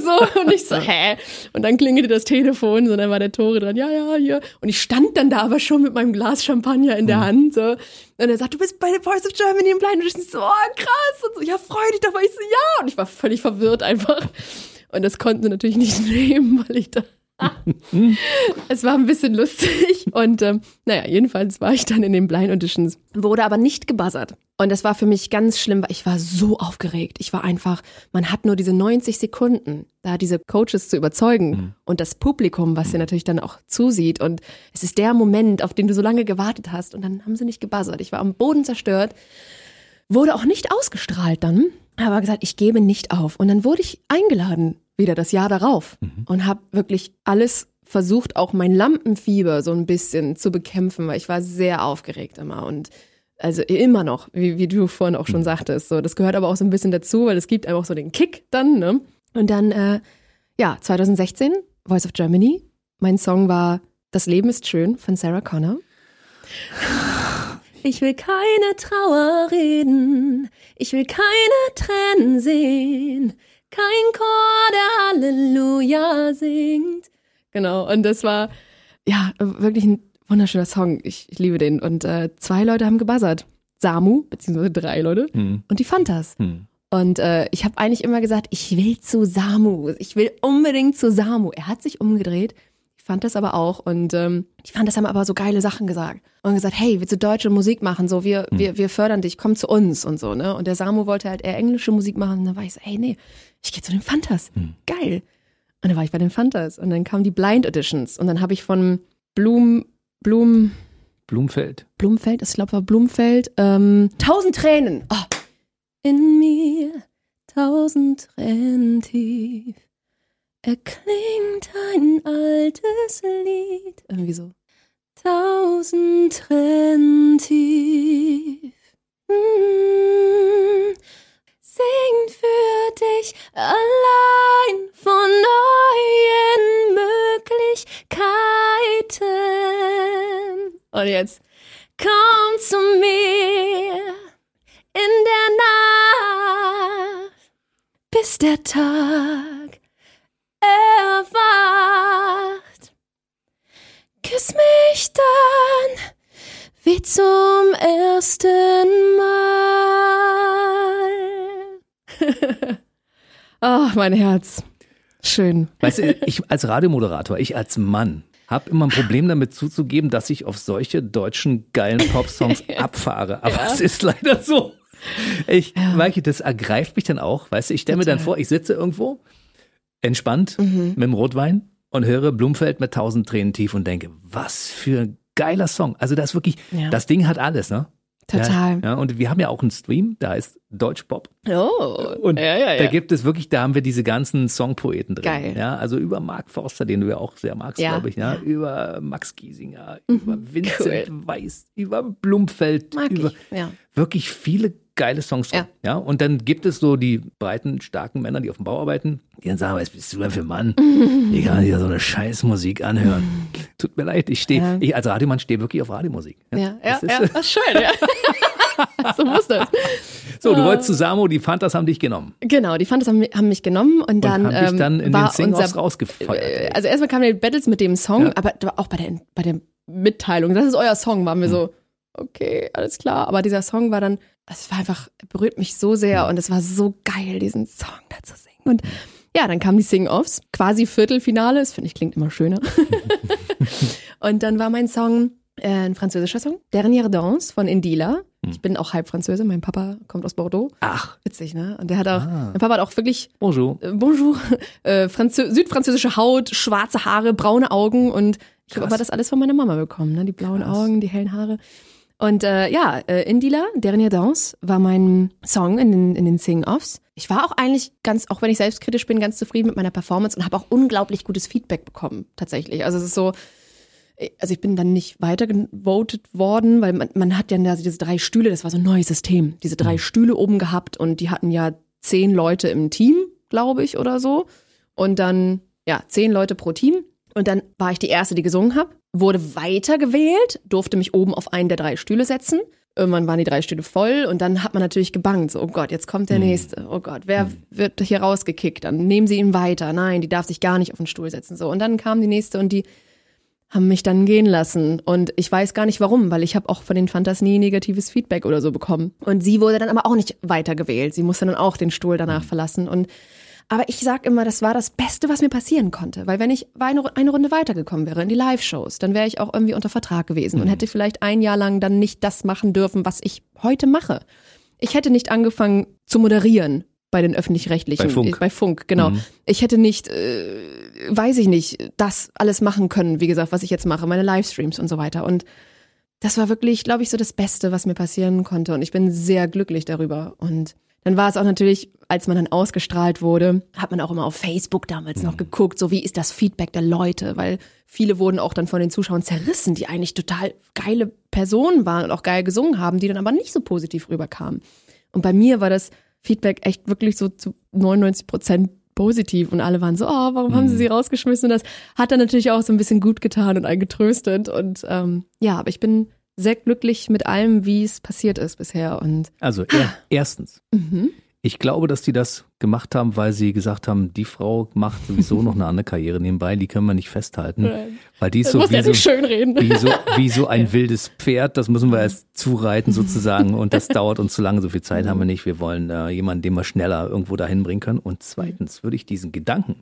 C: So, und ich so, hä? Und dann klingelte das Telefon, so, dann war der Tore dran, ja, ja, hier. Und ich stand dann da aber schon mit meinem Glas Champagner in der Hand, so. Und er sagt, du bist bei der Voice of Germany im Blind. Und ich so, oh, krass. Und so, ja, freu dich doch. Und ich so, ja. Und ich war völlig verwirrt einfach. Und das konnten sie natürlich nicht nehmen, weil ich da es war ein bisschen lustig. Und ähm, naja, jedenfalls war ich dann in den Blind Auditions, wurde aber nicht gebuzzert. Und das war für mich ganz schlimm, weil ich war so aufgeregt. Ich war einfach, man hat nur diese 90 Sekunden, da diese Coaches zu überzeugen und das Publikum, was dir natürlich dann auch zusieht. Und es ist der Moment, auf den du so lange gewartet hast. Und dann haben sie nicht gebuzzert. Ich war am Boden zerstört, wurde auch nicht ausgestrahlt dann, aber gesagt, ich gebe nicht auf. Und dann wurde ich eingeladen, wieder das Jahr darauf, und habe wirklich alles versucht, auch mein Lampenfieber so ein bisschen zu bekämpfen, weil ich war sehr aufgeregt immer und Also immer noch, wie, wie du vorhin auch schon sagtest. So, das gehört aber auch so ein bisschen dazu, weil es gibt einfach so den Kick dann, ne? Und dann, äh, ja, 2016, Voice of Germany. Mein Song war Das Leben ist schön von Sarah Connor. Ich will keine Trauer reden, ich will keine Tränen sehen, kein Chor, der Halleluja singt. Genau, und das war ja wirklich ein wunderschöner Song. Ich, ich liebe den. Und äh, zwei Leute haben gebuzzert. Samu, beziehungsweise drei Leute,
B: Hm.
C: und die Fantas.
B: Hm.
C: Und äh, ich habe eigentlich immer gesagt, ich will zu Samu. Ich will unbedingt zu Samu. Er hat sich umgedreht. Ich fand das aber auch. Und ähm, die Fantas haben aber so geile Sachen gesagt. Und gesagt, hey, willst du deutsche Musik machen? So, wir, wir, wir fördern dich, komm zu uns und so, ne? Und der Samu wollte halt eher englische Musik machen. Und dann war ich so, hey, nee, ich gehe zu den Fantas. Geil. Und dann war ich bei den Fantas. Und dann kamen die Blind Editions. Und dann habe ich von Blum, Blum,
B: Blumfeld.
C: Blumfeld, ich glaube war Blumfeld. Ähm, tausend Tränen. Oh. In mir tausend Tränen tief. Erklingt ein altes Lied. Irgendwie so. Tausend Tränen tief. Mm. Singt für dich allein von neuen Möglichkeiten. Und jetzt komm zu mir in der Nacht, bis der Tag erwacht. Küss mich dann wie zum ersten Mal. Oh, mein Herz. Schön.
B: Weißt du, ich als Radiomoderator, ich als Mann, habe immer ein Problem damit zuzugeben, dass ich auf solche deutschen geilen Popsongs abfahre. Aber es ist leider so. Ich, Maike, das ergreift mich dann auch. Weißt du, ich stelle mir dann vor, ich sitze irgendwo entspannt
C: Mhm.
B: mit dem Rotwein und höre Blumfeld mit tausend Tränen tief und denke, was für ein geiler Song. Also das ist wirklich,
C: Ja.
B: das Ding hat alles, ne?
C: Total.
B: Ja, ja, und wir haben ja auch einen Stream, da heißt Deutschpop.
C: Oh.
B: Und
C: ja, ja,
B: da
C: ja.
B: gibt es wirklich, da haben wir diese ganzen Songpoeten drin.
C: Geil.
B: Ja, also über Mark Forster, den du ja auch sehr magst,
C: Ja.
B: glaube ich, ja, über Max Giesinger, über Vincent
C: Cool.
B: Weiss, über Blumfeld,
C: Mag
B: über
C: ich. Ja.
B: wirklich viele geile Songs drin.
C: Ja.
B: Ja. und dann gibt es so die breiten, starken Männer, die auf dem Bau arbeiten, die dann sagen, was bist du denn für ein Mann? Ich kann hier so eine Scheißmusik anhören. Tut mir leid, ich stehe,
C: Ja.
B: ich als Radiomann stehe wirklich auf Radiomusik.
C: Ja, ja,
B: Das ist,
C: ja, das ist schön, ja. so muss das.
B: So, du wolltest zu Samo, die Fantas haben dich genommen.
C: Genau, die Fantas haben, haben mich genommen und dann,
B: und haben dich
C: ähm,
B: dann in
C: war
B: den Sing-Offs rausgefeuert.
C: äh, also erstmal kamen die Battles mit dem Song, aber auch bei der, bei der Mitteilung, das ist euer Song, waren wir so, okay, alles klar. Aber dieser Song war dann, es war einfach, berührt mich so sehr und es war so geil, diesen Song da zu singen. Und ja, dann kamen die Sing-Offs, quasi Viertelfinale, das finde ich klingt immer schöner. und dann war mein Song äh, ein französischer Song, Dernière Danse von Indila. Ich bin auch halb Französe, mein Papa kommt aus Bordeaux.
B: Ach,
C: Witzig, ne? Und der hat auch,
B: Ah.
C: mein Papa hat auch wirklich
B: bonjour.
C: äh, Bonjour, äh, Franzö südfranzösische Haut, schwarze Haare, braune Augen und ich habe aber das alles von meiner Mama bekommen, ne? Die blauen
B: Krass.
C: Augen, die hellen Haare. Und äh, ja, äh, Indila, Dernière Danse, war mein Song in den, in den Sing-Offs. Ich war auch eigentlich ganz, auch wenn ich selbstkritisch bin, ganz zufrieden mit meiner Performance und habe auch unglaublich gutes Feedback bekommen, tatsächlich. Also es ist so, also ich bin dann nicht weiter gewotet worden, weil man, man hat ja da diese drei Stühle, das war so ein neues System, diese drei Stühle oben gehabt und die hatten ja zehn Leute im Team, glaube ich, oder so. Und dann, ja, zehn Leute pro Team. Und dann war ich die Erste, die gesungen habe, wurde weitergewählt, durfte mich oben auf einen der drei Stühle setzen. Irgendwann waren die drei Stühle voll und dann hat man natürlich gebangt. So, oh Gott, jetzt kommt der nächste. Oh Gott, wer wird hier rausgekickt? Dann nehmen sie ihn weiter. Nein, die darf sich gar nicht auf den Stuhl setzen. So, und dann kam die nächste und die haben mich dann gehen lassen. Und ich weiß gar nicht warum, weil ich habe auch von den Fantas nie negatives Feedback oder so bekommen. Und sie wurde dann aber auch nicht weitergewählt. Sie musste dann auch den Stuhl danach verlassen. Und aber ich sag immer, das war das Beste, was mir passieren konnte. Weil wenn ich eine, eine Runde weitergekommen wäre in die Live-Shows, dann wäre ich auch irgendwie unter Vertrag gewesen und hätte vielleicht ein Jahr lang dann nicht das machen dürfen, was ich heute mache. Ich hätte nicht angefangen zu moderieren bei den öffentlich-rechtlichen.
B: Bei Funk.
C: Bei Funk, genau.
B: Mhm.
C: Ich hätte nicht, äh, weiß ich nicht, das alles machen können, wie gesagt, was ich jetzt mache, meine Livestreams und so weiter. Und das war wirklich, glaube ich, so das Beste, was mir passieren konnte. Und ich bin sehr glücklich darüber. Und dann war es auch natürlich, als man dann ausgestrahlt wurde, hat man auch immer auf Facebook damals noch geguckt, so wie ist das Feedback der Leute, weil viele wurden auch dann von den Zuschauern zerrissen, die eigentlich total geile Personen waren und auch geil gesungen haben, die dann aber nicht so positiv rüberkamen. Und bei mir war das Feedback echt wirklich so zu 99 Prozent positiv und alle waren so, oh, warum haben sie sie rausgeschmissen? Und das hat dann natürlich auch so ein bisschen gut getan und einen getröstet. Und ähm, ja, aber ich bin sehr glücklich mit allem, wie es passiert ist bisher. Und
B: Also er, erstens,
C: Mhm.
B: ich glaube, dass die das gemacht haben, weil sie gesagt haben, die Frau macht sowieso noch eine andere Karriere nebenbei, die können wir nicht festhalten, weil die ist
C: das
B: so wie
C: ja
B: so,
C: nicht schön reden.
B: wie so wie so ein wildes Pferd, das müssen wir erst zureiten sozusagen und das dauert uns zu lange, so viel Zeit haben wir nicht. Wir wollen äh, jemanden, den wir schneller irgendwo dahin bringen können. Und zweitens würde ich diesen Gedanken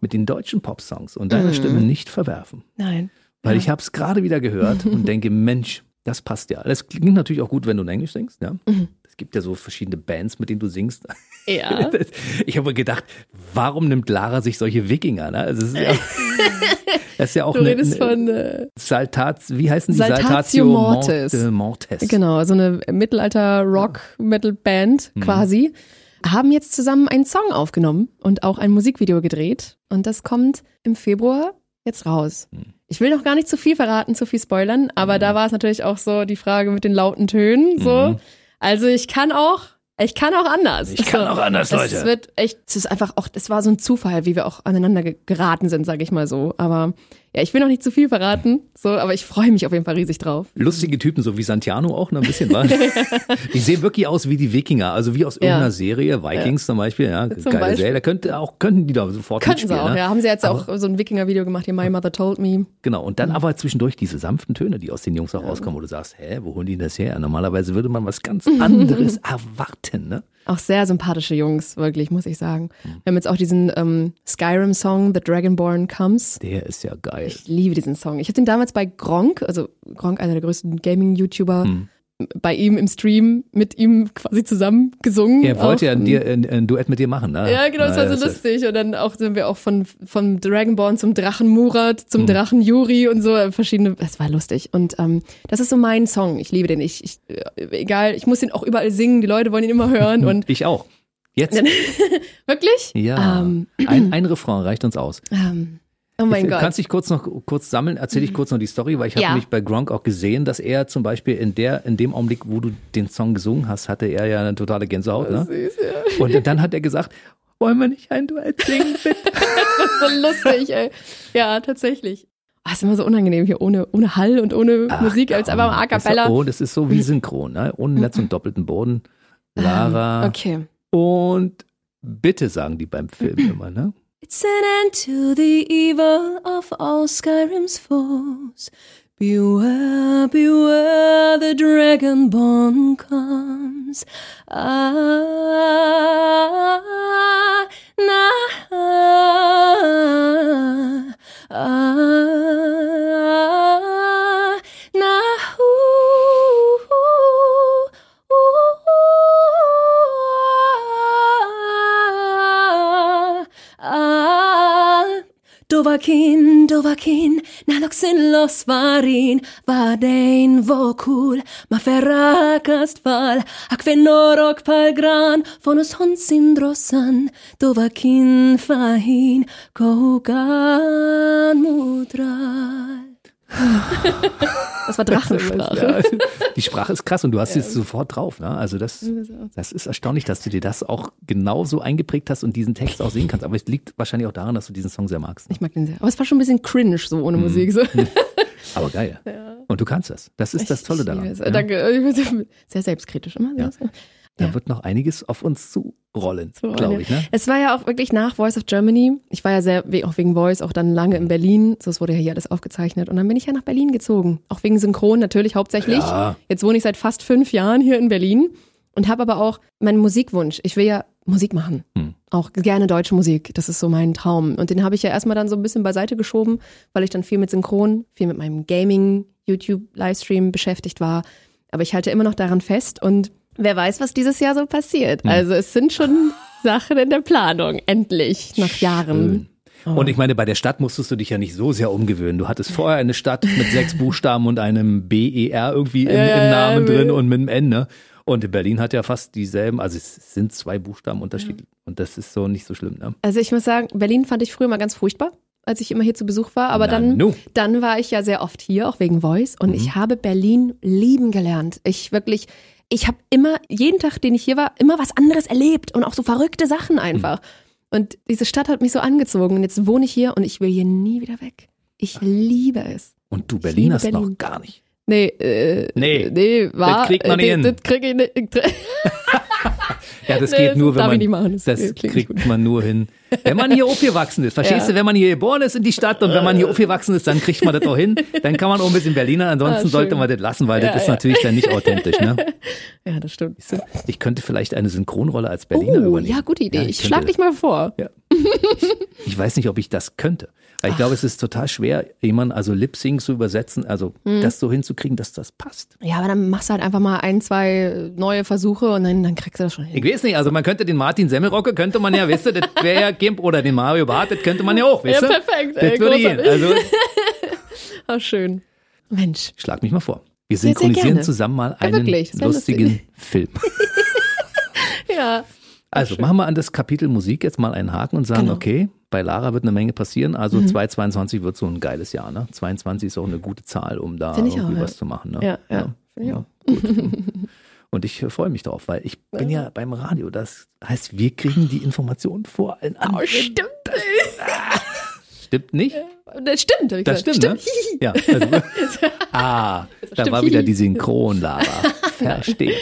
B: mit den deutschen Popsongs und deiner Stimme nicht verwerfen.
C: Nein.
B: Weil ich habe es gerade wieder gehört und denke, Mensch, das passt ja. Das klingt natürlich auch gut, wenn du in Englisch singst. Ja? Es gibt ja so verschiedene Bands, mit denen du singst.
C: Ja.
B: Ich habe mir gedacht, warum nimmt Lara sich solche Wikinger? Ne? Also es ist ja, das ist ja auch
C: Du
B: eine,
C: redest
B: eine
C: von, äh,
B: Saltaz, wie heißen die?
C: Saltatio Mortis.
B: Morte- Mortes.
C: genau, so eine Mittelalter-Rock-Metal-Band
B: Mhm.
C: quasi, haben jetzt zusammen einen Song aufgenommen und auch ein Musikvideo gedreht. Und das kommt im Februar jetzt raus.
B: Mhm.
C: Ich will noch gar nicht zu viel verraten, zu viel spoilern, aber da war es natürlich auch so die Frage mit den lauten Tönen. So.
B: Mhm.
C: Also ich kann auch, ich kann auch anders.
B: Ich kann auch anders,
C: Es
B: Leute.
C: wird echt, es ist einfach auch, das war so ein Zufall, wie wir auch aneinander ge- geraten sind, sage ich mal so. Aber ja, ich will noch nicht zu viel verraten, so, aber ich freue mich auf jeden Fall riesig drauf.
B: Lustige Typen, so wie Santiano auch noch ein bisschen war. die sehen wirklich aus wie die Wikinger, also wie aus
C: Ja.
B: irgendeiner Serie, Vikings zum Beispiel, ja,
C: Zum
B: geile
C: Beispiel.
B: Serie. Da könnte auch, könnten die da sofort
C: Könnten sie
B: mitspielen.
C: auch,
B: ne?
C: ja. Haben sie jetzt auch so ein Wikinger-Video gemacht, hier My Mother Told Me.
B: Genau, und dann aber zwischendurch diese sanften Töne, die aus den Jungs auch rauskommen, wo du sagst, hä, wo holen die das her? Normalerweise würde man was ganz anderes erwarten, ne?
C: Auch sehr sympathische Jungs, wirklich, muss ich sagen. Wir haben jetzt auch diesen ähm, Skyrim-Song, The Dragonborn Comes.
B: Der ist ja geil.
C: Ich liebe diesen Song. Ich habe den damals bei Gronk, also Gronk, einer der größten Gaming-YouTuber,
B: Hm.
C: Bei ihm im Stream mit ihm quasi zusammen gesungen.
B: Er wollte ja
C: Auch.
B: ein, dir, ein, ein Duett mit dir machen, ne?
C: Ja, genau, das war so
B: ist-
C: lustig. Und dann auch sind wir auch von, vom Dragonborn zum Drachen Murat, zum
B: Hm.
C: Drachen Yuri und so, verschiedene, das war lustig. Und ähm, das ist so mein Song. Ich liebe den. Ich, ich äh, egal, ich muss den auch überall singen, die Leute wollen ihn immer hören und
B: Ich auch. Jetzt?
C: wirklich?
B: Ja.
C: Ähm,
B: ein, ein Refrain reicht uns aus.
C: ähm, oh mein
B: Du
C: Gott.
B: kannst dich kurz noch kurz sammeln, erzähl ich kurz noch die Story, weil ich habe
C: Ja.
B: nämlich bei Gronk auch gesehen, dass er zum Beispiel in der, in dem Augenblick, wo du den Song gesungen hast, hatte er ja eine totale Gänsehaut, ne?
C: Süß, ja.
B: Und dann hat er gesagt, wollen wir nicht ein Duett singen, bitte?
C: so lustig, ey. Ja, tatsächlich. Ah, ist immer so unangenehm hier ohne, ohne Hall und ohne Musik, als einfach A
B: Das ist,
C: cappella.
B: oh, das ist so wie synchron, ne? Ohne Netz und doppelten Boden. Lara.
C: Okay.
B: Und bitte sagen die beim Film immer, ne?
C: It's an end to the evil of all Skyrim's foes. Beware, beware, the dragonborn comes. Ah, na, ah, ah, Dovakin, Dovakin, naloxin los varin, vadein vocul, ma ferracast val, acvenorok palgran, fonus honsin drosan, Dovakin fahin, cohugan mutral. Das war Drachensprache.
B: Ja, die Sprache ist krass und du hast es sofort drauf, ne? Also das, das ist erstaunlich, dass du dir das auch genauso eingeprägt hast und diesen Text auch singen kannst. Aber es liegt wahrscheinlich auch daran, dass du diesen Song sehr magst. Ne?
C: Ich mag den sehr. Aber es war schon ein bisschen cringe, so ohne Musik. So.
B: Aber geil. Und du kannst das. Das ist das Tolle daran. ja?
C: Danke. Ich bin Sehr selbstkritisch immer.
B: Ja. Da
C: Ja.
B: wird noch einiges auf uns zurollen,
C: So,
B: glaube ich. Ne?
C: Es war ja auch wirklich nach Voice of Germany. Ich war ja sehr, auch wegen Voice, auch dann lange in Berlin. So, es wurde ja hier alles aufgezeichnet. Und dann bin ich ja nach Berlin gezogen. Auch wegen Synchron natürlich hauptsächlich.
B: Ja.
C: Jetzt wohne ich seit fast fünf Jahren hier in Berlin und habe aber auch meinen Musikwunsch. Ich will ja Musik machen.
B: Hm.
C: Auch gerne deutsche Musik. Das ist so mein Traum. Und den habe ich ja erstmal dann so ein bisschen beiseite geschoben, weil ich dann viel mit Synchron, viel mit meinem Gaming, YouTube-Livestream beschäftigt war. Aber ich halte immer noch daran fest und wer weiß, was dieses Jahr so passiert.
B: Hm.
C: Also es sind schon Sachen in der Planung, endlich, nach Jahren.
B: Schön. Und ich meine, bei der Stadt musstest du dich ja nicht so sehr umgewöhnen. Du hattest vorher eine Stadt mit sechs Buchstaben und einem BER irgendwie im,
C: Ja,
B: im Namen
C: ja,
B: drin und mit einem N. Ne? Und in Berlin hat ja fast dieselben, also es sind zwei Buchstaben Unterschied. Und das ist so nicht so schlimm. Ne?
C: Also ich muss sagen, Berlin fand ich früher mal ganz furchtbar, als ich immer hier zu Besuch war. Aber
B: Na
C: dann, dann war ich ja sehr oft hier, auch wegen Voice. Und
B: Mhm.
C: ich habe Berlin lieben gelernt. Ich wirklich, ich habe immer, jeden Tag, den ich hier war, immer was anderes erlebt und auch so verrückte Sachen einfach. Und diese Stadt hat mich so angezogen. Und jetzt wohne ich hier und ich will hier nie wieder weg. Ich liebe es.
B: Und du
C: Ich
B: Berlin noch gar nicht.
C: Nee, äh,
B: Nee,
C: nee, war,
B: kriegt man nicht hin.
C: Das krieg ich nicht.
B: Ja, das
C: Nee,
B: geht nur, wenn man,
C: ich. Das
B: das kriegt man nur hin, wenn man hier aufgewachsen ist. Verstehst
C: Ja.
B: du, wenn man hier geboren ist in die Stadt und wenn man hier aufgewachsen ist, dann kriegt man das auch hin. Dann kann man auch ein bisschen Berliner, ansonsten
C: Ah,
B: sollte man das lassen, weil
C: Ja,
B: das ist
C: ja.
B: natürlich dann nicht authentisch. Ne?
C: Ja, das stimmt.
B: Ich könnte vielleicht eine Synchronrolle als Berliner
C: Oh,
B: übernehmen.
C: ja, gute Idee. Ich
B: könnte
C: schlag
B: das.
C: dich mal vor.
B: Ich weiß nicht, ob ich das könnte. Ich glaube, es ist total schwer, jemanden, also Lip-Sync zu übersetzen, also
C: Hm.
B: das so hinzukriegen, dass das passt.
C: Ja, aber dann machst du halt einfach mal ein, zwei neue Versuche und dann, dann kriegst du das schon hin.
B: Ich weiß nicht, also man könnte den Martin Semmelrocke, könnte man ja, weißt du, das wäre ja Gimp oder den Mario Barth, das könnte man ja auch, weißt
C: Ja,
B: du?
C: perfekt,
B: Das
C: ey,
B: würde gehen. Also
C: Ah, schön. Mensch.
B: schlag mich mal vor. Wir synchronisieren zusammen mal einen
C: das wär
B: lustigen
C: lustig.
B: Film.
C: Ja.
B: Also machen wir an das Kapitel Musik jetzt mal einen Haken und sagen,
C: Genau.
B: okay, bei Lara wird eine Menge passieren. Also
C: Mhm.
B: 2022 wird so ein geiles Jahr. Ne? 22 ist auch eine gute Zahl, um da irgendwie
C: auch, ja.
B: was zu machen. Ne?
C: Ja, ja. Auch.
B: gut. Und ich äh, freue mich drauf, weil ich bin ja beim Radio. Das heißt, wir kriegen die Informationen vor allen anderen.
C: Oh, stimmt.
B: Stimmt nicht?
C: Das stimmt, hab ich
B: Das
C: gesagt.
B: stimmt, ne? Ja. Also, ah, da
C: stimmt.
B: war wieder die Synchron-Lara. Verstehe.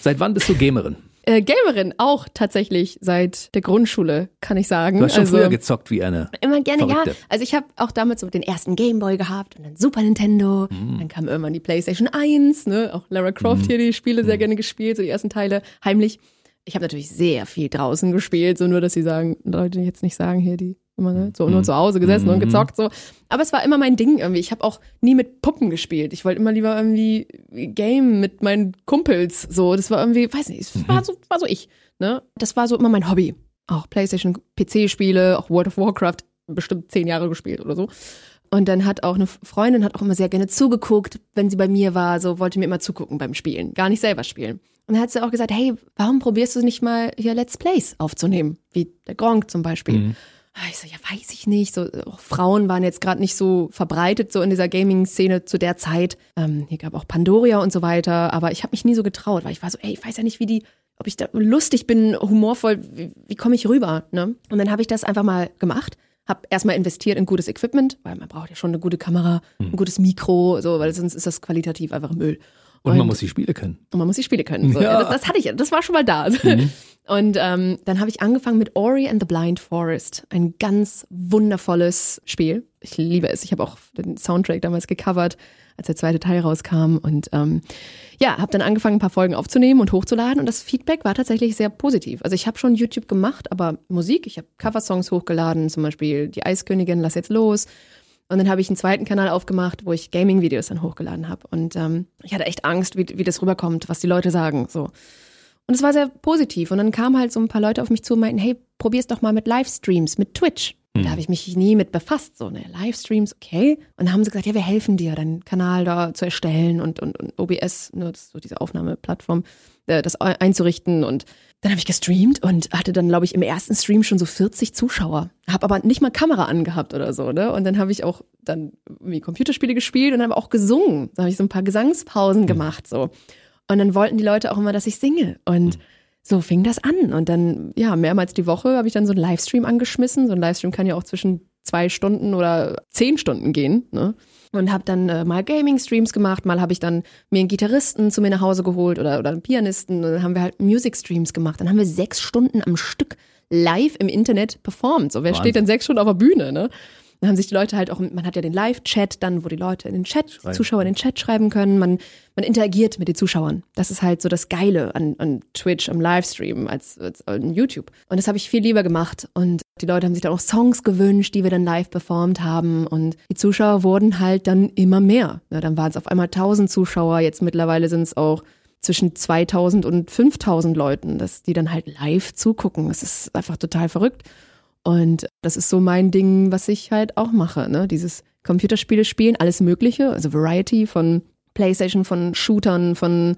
B: Seit wann bist du Gamerin?
C: Äh, Gamerin auch tatsächlich seit der Grundschule, kann ich sagen.
B: Du hast schon
C: also,
B: früher gezockt wie eine.
C: Immer gerne,
B: Verrückte.
C: ja. Also ich habe auch damals so den ersten Gameboy gehabt und dann Super Nintendo.
B: Mhm.
C: Dann kam irgendwann die PlayStation 1, ne? Auch Lara Croft hier die Spiele
B: Mhm.
C: sehr gerne gespielt, so die ersten Teile heimlich. Ich habe natürlich sehr viel draußen gespielt, so nur, dass sie sagen, Leute die jetzt nicht sagen hier, die immer so
B: Mhm.
C: nur zu Hause gesessen und gezockt so. Aber es war immer mein Ding irgendwie. Ich habe auch nie mit Puppen gespielt. Ich wollte immer lieber irgendwie Game mit meinen Kumpels so. Das war irgendwie, weiß nicht, es
B: Mhm.
C: war so, war so ich. Ne? Das war so immer mein Hobby. Auch PlayStation, PC-Spiele, auch World of Warcraft, bestimmt zehn Jahre gespielt oder so. Und dann hat auch eine Freundin hat auch immer sehr gerne zugeguckt, wenn sie bei mir war, so wollte mir immer zugucken beim Spielen, gar nicht selber spielen. Und dann hat sie auch gesagt, hey, warum probierst du nicht mal hier Let's Plays aufzunehmen, wie der Gronk zum Beispiel.
B: Mhm.
C: Ah, Ich so, ja, weiß ich nicht. So, auch Frauen waren jetzt gerade nicht so verbreitet, so in dieser Gaming-Szene zu der Zeit. Ähm, hier gab auch Pandoria und so weiter, aber ich habe mich nie so getraut, weil ich war so, ey, ich weiß ja nicht, wie die, ob ich da lustig bin, humorvoll, wie, wie komme ich rüber? Ne? Und dann habe ich das einfach mal gemacht. Hab erstmal investiert in gutes Equipment, weil man braucht ja schon eine gute Kamera, ein gutes Mikro, so, weil sonst ist das qualitativ einfach Müll.
B: Und man muss die Spiele können.
C: Und man muss die Spiele können. So.
B: Ja.
C: Das, das hatte ich, das war schon mal da. Und ähm, dann habe ich angefangen mit Ori and the Blind Forest. Ein ganz wundervolles Spiel. Ich liebe es. Ich habe auch den Soundtrack damals gecovert, als der zweite Teil rauskam. Und ähm, ja, habe dann angefangen, ein paar Folgen aufzunehmen und hochzuladen. Und das Feedback war tatsächlich sehr positiv. Also ich habe schon YouTube gemacht, aber Musik, ich habe Coversongs hochgeladen, zum Beispiel Die Eiskönigin, Lass jetzt los. Und dann habe ich einen zweiten Kanal aufgemacht, wo ich Gaming-Videos dann hochgeladen habe. Und ähm, ich hatte echt Angst, wie, wie das rüberkommt, was die Leute sagen. So. Und es war sehr positiv. Und dann kamen halt so ein paar Leute auf mich zu und meinten, hey, probier's doch mal mit Livestreams, mit Twitch. Da habe ich mich nie mit befasst. So, ne, Livestreams, okay. Und dann haben sie gesagt, ja, wir helfen dir, deinen Kanal da zu erstellen und, und, und OBS, ne, so diese Aufnahmeplattform, äh, das ein- einzurichten. Und dann habe ich gestreamt und hatte dann, glaube ich, im ersten Stream schon so 40 Zuschauer. Habe aber nicht mal Kamera angehabt oder so, ne? Und dann habe ich auch dann irgendwie Computerspiele gespielt und aber auch gesungen. Da habe ich so ein paar Gesangspausen gemacht, so. Und dann wollten die Leute auch immer, dass ich singe. Und so fing das an. Und dann, ja, mehrmals die Woche habe ich dann so einen Livestream angeschmissen. So ein Livestream kann ja auch zwischen zwei Stunden oder zehn Stunden gehen. Ne? Und habe dann äh, mal Gaming-Streams gemacht, mal habe ich dann mir einen Gitarristen zu mir nach Hause geholt oder, oder einen Pianisten. Und dann haben wir halt Music-Streams gemacht. Dann haben wir sechs Stunden am Stück live im Internet performt. So, wer
B: Wahnsinn.
C: steht denn sechs Stunden auf der Bühne, ne? Dann haben sich die Leute halt auch, man hat ja den Live-Chat dann, wo die Leute in den Chat,
B: Schreiben.
C: Zuschauer in den Chat schreiben können. Man, man interagiert mit den Zuschauern. Das ist halt so das Geile an, an Twitch, am Livestream als, als an YouTube. Und das habe ich viel lieber gemacht. Und die Leute haben sich dann auch Songs gewünscht, die wir dann live performt haben. Und die Zuschauer wurden halt dann immer mehr. Ja, dann waren es auf einmal 1000 Zuschauer. Jetzt mittlerweile sind es auch zwischen 2000 und 5000 Leuten, dass die dann halt live zugucken. Das ist einfach total verrückt. Und das ist so mein Ding, was ich halt auch mache, ne? Dieses Computerspiele spielen, alles Mögliche, also Variety von Playstation, von Shootern, von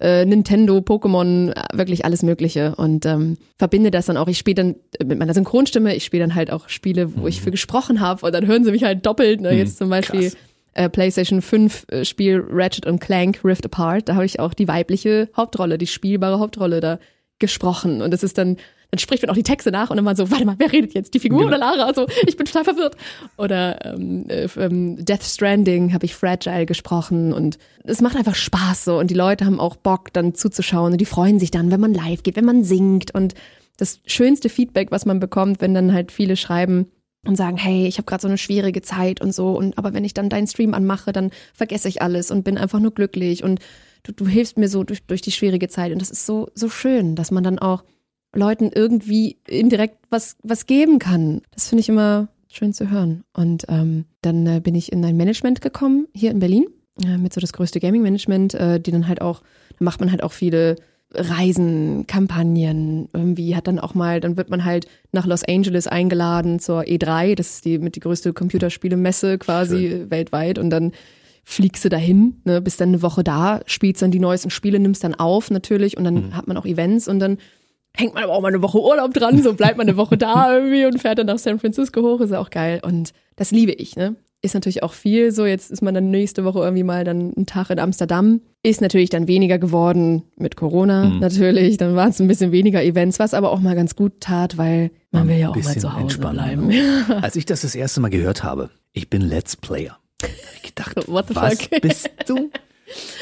C: äh, Nintendo, Pokémon, äh, wirklich alles Mögliche und ähm, verbinde das dann auch. Ich spiele dann äh, mit meiner Synchronstimme, ich spiele dann halt auch Spiele, wo mhm. ich für gesprochen habe und dann hören sie mich halt doppelt. Ne? Mhm. Jetzt zum Beispiel äh, PlayStation 5 äh, Spiel Ratchet und Clank Rift Apart, da habe ich auch die weibliche Hauptrolle, die spielbare Hauptrolle da gesprochen und das ist dann dann spricht man auch die Texte nach und dann mal so, warte mal, wer redet jetzt? Die Figur genau. oder Lara? Also ich bin total verwirrt. Oder ähm, äh, ähm, Death Stranding habe ich Fragile gesprochen und es macht einfach Spaß so und die Leute haben auch Bock dann zuzuschauen und die freuen sich dann, wenn man live geht, wenn man singt und das schönste Feedback, was man bekommt, wenn dann halt viele schreiben, und sagen, hey, ich habe gerade so eine schwierige Zeit und so und aber wenn ich dann deinen Stream anmache, dann vergesse ich alles und bin einfach nur glücklich und du, du hilfst mir so durch, durch die schwierige Zeit und das ist so so schön, dass man dann auch Leuten irgendwie indirekt was, was geben kann. Das finde ich immer schön zu hören. Und ähm, dann äh, bin ich in ein Management gekommen, hier in Berlin, äh, mit so das größte Gaming-Management, äh, die dann halt auch, da macht man halt auch viele Reisen, Kampagnen, irgendwie hat dann auch mal, dann wird man halt nach Los Angeles eingeladen zur E3, das ist die mit die größte Computerspielemesse quasi Schön. weltweit und dann fliegst du dahin, ne, bist dann eine Woche da, spielst dann die neuesten Spiele, nimmst dann auf natürlich und dann mhm. hat man auch Events und dann hängt man aber auch mal eine Woche Urlaub dran, so bleibt man eine Woche da irgendwie und fährt dann nach San Francisco hoch, ist auch geil. Und das liebe ich, ne? Ist natürlich auch viel so. Jetzt ist man dann nächste Woche irgendwie mal dann einen Tag in Amsterdam. Ist natürlich dann weniger geworden mit Corona mhm. natürlich. Dann waren es ein bisschen weniger Events, was aber auch mal ganz gut tat, weil man will ja auch mal zu Hause bleiben.
B: Genau. Als ich das das erste Mal gehört habe, ich bin Let's Player. Ich gedacht, What the was fuck? bist du?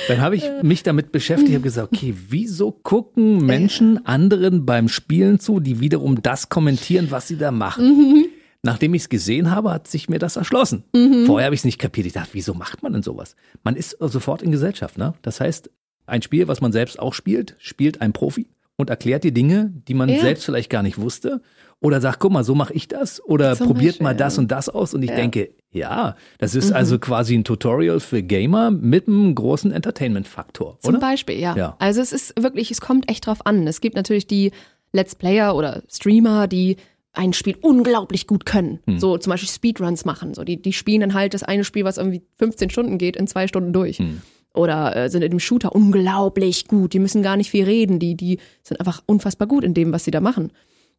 B: Dann habe ich mich damit beschäftigt, habe gesagt, okay, wieso gucken Menschen anderen beim Spielen zu, die wiederum das kommentieren, was sie da machen? Mhm. Nachdem ich es gesehen habe, hat sich mir das erschlossen. Mhm. Vorher habe ich es nicht kapiert. Ich dachte, wieso macht man denn sowas? Man ist sofort in Gesellschaft, ne? Das heißt, ein Spiel, was man selbst auch spielt, spielt ein Profi und erklärt dir Dinge, die man ja. selbst vielleicht gar nicht wusste. Oder sagt, guck mal, so mache ich das. Oder Zum probiert Beispiel, mal das und das aus. Und ich ja. denke, ja, das ist mhm. also quasi ein Tutorial für Gamer mit einem großen Entertainment-Faktor.
C: Zum Beispiel, ja. ja. Also es ist wirklich, es kommt echt drauf an. Es gibt natürlich die Let's Player oder Streamer, die ein Spiel unglaublich gut können. Hm. So zum Beispiel Speedruns machen. So, die, die spielen dann halt das eine Spiel, was irgendwie 15 Stunden geht, in zwei Stunden durch. Hm. Oder äh, sind in dem Shooter unglaublich gut. Die müssen gar nicht viel reden. Die, die sind einfach unfassbar gut in dem, was sie da machen.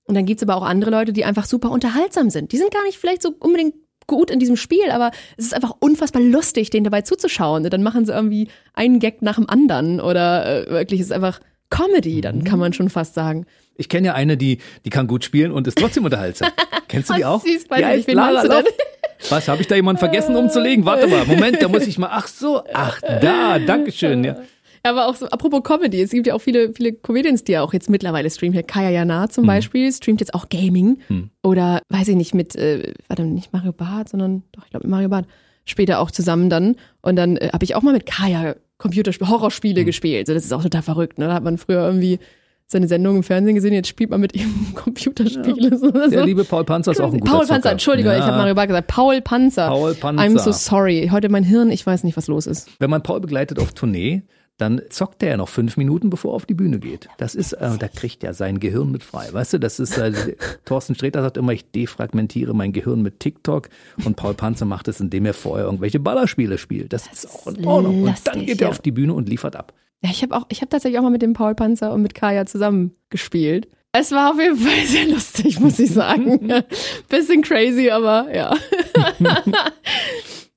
C: Und dann gibt's aber auch andere Leute, die einfach super unterhaltsam sind. Die sind gar nicht vielleicht so unbedingt gut in diesem Spiel, aber es ist einfach unfassbar lustig, denen dabei zuzuschauen. Und dann machen sie irgendwie einen Gag nach dem anderen oder äh, wirklich ist einfach Comedy, dann kann man schon fast sagen.
B: Ich kenne ja eine, die, die kann gut spielen und ist trotzdem unterhaltsam. Kennst du die auch?
C: Süß, bei die heißt Lara
B: Was, habe ich da jemanden vergessen umzulegen? Warte mal, Moment, da muss ich mal, ach so, ach da, Dankeschön. Ja.
C: Aber auch so, apropos Comedy, es gibt ja auch viele, viele Comedians, die ja auch jetzt mittlerweile streamen. Hier Kaya Jana zum hm. Beispiel streamt jetzt auch Gaming. Hm. Oder weiß ich nicht, mit, äh, warte, nicht Mario Barth, sondern doch, ich glaube mit Mario Barth. Später auch zusammen dann. Und dann äh, habe ich auch mal mit Kaya Computerspiele, Horrorspiele hm. gespielt. So, das ist auch total verrückt. Ne? Da hat man früher irgendwie seine Sendung im Fernsehen gesehen, jetzt spielt man mit ihm Computerspiele. Ja. So,
B: Der liebe Paul Panzer ist auch ein guter
C: Paul Panzer, Entschuldigung, ja. ich habe Mario Barth gesagt. Paul Panzer.
B: Paul Panzer.
C: I'm so sorry. Heute mein Hirn, ich weiß nicht, was los ist.
B: Wenn man Paul begleitet auf Tournee, dann zockt er ja noch fünf Minuten, bevor er auf die Bühne geht. Das ist, äh, da kriegt er sein Gehirn mit frei. Weißt du, das ist, äh, Thorsten Sträter sagt immer, ich defragmentiere mein Gehirn mit TikTok und Paul Panzer macht es, indem er vorher irgendwelche Ballerspiele spielt. Das, das ist auch in Ordnung. und dann geht er ja. auf die Bühne und liefert ab.
C: Ja, ich habe auch, ich habe tatsächlich auch mal mit dem Paul Panzer und mit Kaya zusammen gespielt. Es war auf jeden Fall sehr lustig, muss ich sagen. Bisschen crazy, aber ja.